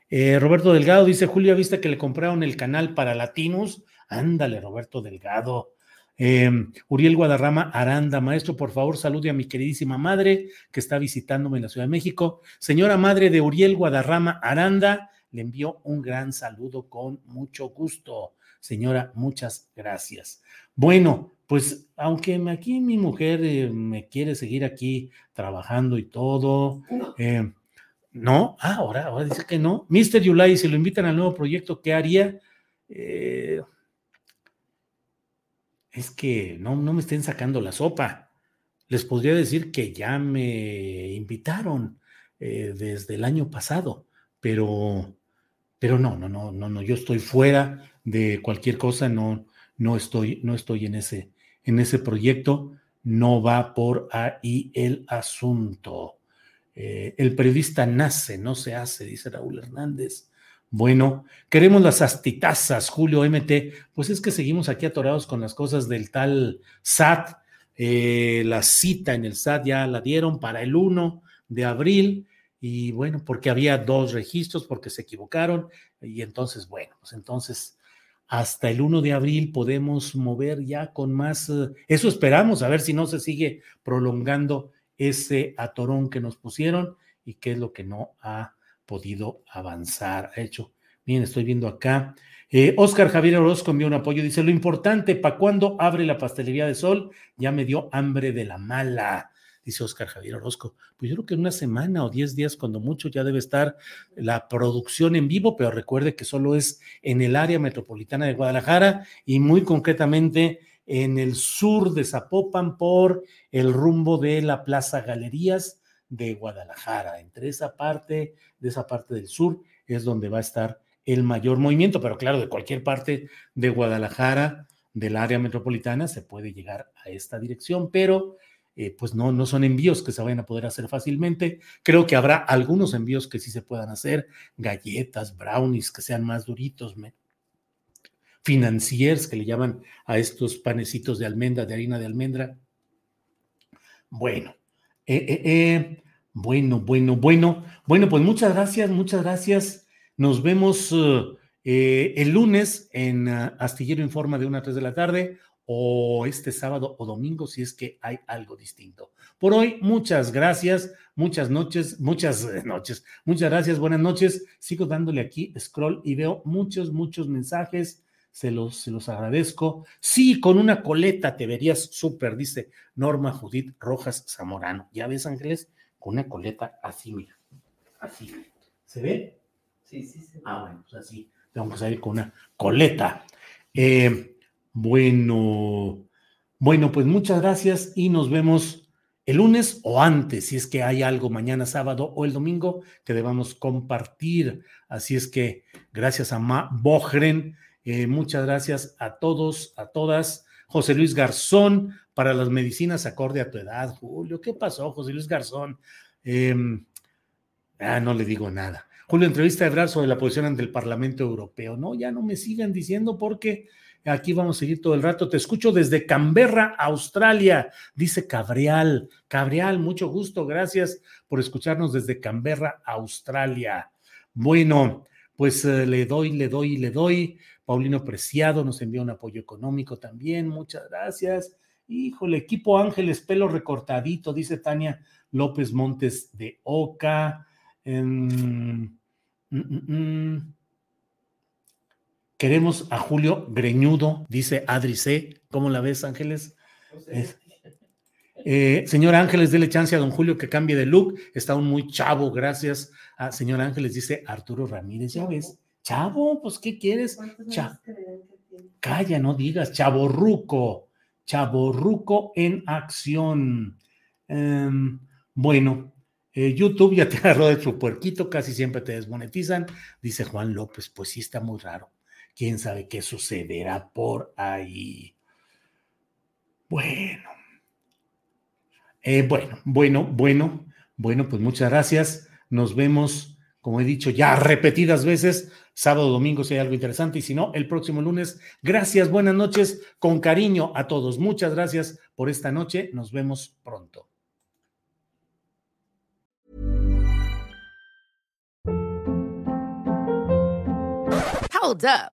Eh, Roberto Delgado dice, Julio, ¿viste que le compraron el canal para latinos? Ándale, Roberto Delgado. Em, Uriel Guadarrama Aranda, maestro, por favor, salude a mi queridísima madre que está visitándome en la Ciudad de México. Señora madre de Uriel Guadarrama Aranda, le envío un gran saludo con mucho gusto. Señora, muchas gracias. Bueno, pues aunque aquí mi mujer eh, me quiere seguir aquí trabajando y todo, eh, no, ah, ahora, ahora dice que no. Mr. Yulai, si lo invitan al nuevo proyecto, ¿qué haría? Eh, es que no, no me estén sacando la sopa. Les podría decir que ya me invitaron eh, desde el año pasado, pero, pero no, no, no, no, no, yo estoy fuera de cualquier cosa, no, no estoy, no estoy en ese, en ese proyecto, no va por ahí el asunto. Eh, el periodista nace, no se hace, dice Raúl Hernández. Bueno, queremos las astitazas, Julio MT. Pues es que seguimos aquí atorados con las cosas del tal SAT. Eh, la cita en el SAT ya la dieron para el 1 de abril. Y bueno, porque había dos registros, porque se equivocaron. Y entonces, bueno, pues entonces hasta el 1 de abril podemos mover ya con más. Eh, eso esperamos, a ver si no se sigue prolongando ese atorón que nos pusieron y qué es lo que no ha podido avanzar. Ha hecho, bien, estoy viendo acá. Eh, Oscar Javier Orozco envió un apoyo, dice, lo importante, ¿para cuándo abre la pastelería de sol? Ya me dio hambre de la mala, dice Oscar Javier Orozco. Pues yo creo que en una semana o diez días, cuando mucho, ya debe estar la producción en vivo, pero recuerde que solo es en el área metropolitana de Guadalajara y muy concretamente en el sur de Zapopan por el rumbo de la Plaza Galerías de Guadalajara. Entre esa parte, de esa parte del sur, es donde va a estar el mayor movimiento, pero claro, de cualquier parte de Guadalajara, del área metropolitana, se puede llegar a esta dirección, pero eh, pues no, no son envíos que se vayan a poder hacer fácilmente. Creo que habrá algunos envíos que sí se puedan hacer, galletas, brownies que sean más duritos, financiers que le llaman a estos panecitos de almendra, de harina de almendra. Bueno, eh, eh, eh, bueno, bueno, bueno. Bueno, pues muchas gracias, muchas gracias. Nos vemos el lunes en Astillero Informa de 1 a 3 de la tarde o este sábado o domingo si es que hay algo distinto. Por hoy, muchas gracias, muchas noches, muchas noches, muchas gracias, buenas noches. Sigo dándole aquí scroll y veo muchos, muchos mensajes se los, se los agradezco. Sí, con una coleta te verías súper, dice Norma Judith Rojas Zamorano. ¿Ya ves, Ángeles? Con una coleta así, mira. Así. ¿Se ve? Sí, sí, sí. Ah, bueno, pues así. Vamos a salir con una coleta. Eh, bueno, bueno, pues muchas gracias y nos vemos el lunes o antes, si es que hay algo mañana sábado o el domingo que debamos compartir. Así es que gracias a Ma Bogren eh, muchas gracias a todos, a todas. José Luis Garzón, para las medicinas acorde a tu edad, Julio. ¿Qué pasó, José Luis Garzón? Em, ah, no le digo nada. Julio, entrevista de Ebrard sobre la posición ante el Parlamento Europeo. No, ya no me sigan diciendo porque aquí vamos a seguir todo el rato. Te escucho desde Canberra, Australia, dice Cabrial. Cabrial, mucho gusto. Gracias por escucharnos desde Canberra, Australia. Bueno, pues eh, le doy, le doy, le doy. Paulino Preciado nos envía un apoyo económico también, muchas gracias. Híjole, equipo Ángeles, pelo recortadito, dice Tania López Montes de Oca. Mm, mm, mm. Queremos a Julio Greñudo, dice Adri C. ¿Cómo la ves, Ángeles? Eh, señor Ángeles, dele chance a don Julio que cambie de look. Está un muy chavo, gracias. A señor Ángeles, dice Arturo Ramírez, ya ves. Chavo, pues, ¿qué quieres? Calla, no digas, chaborruco, chaborruco en acción. Em, bueno, eh, YouTube ya te agarró de tu puerquito, casi siempre te desmonetizan, dice Juan López, pues sí está muy raro. ¿Quién sabe qué sucederá por ahí? Bueno. Eh, bueno, bueno, bueno, bueno, pues muchas gracias. Nos vemos, como he dicho ya repetidas veces, sábado, domingo si hay algo interesante y si no, el próximo lunes. Gracias, buenas noches, con cariño a todos. Muchas gracias por esta noche. Nos vemos pronto. Hold up.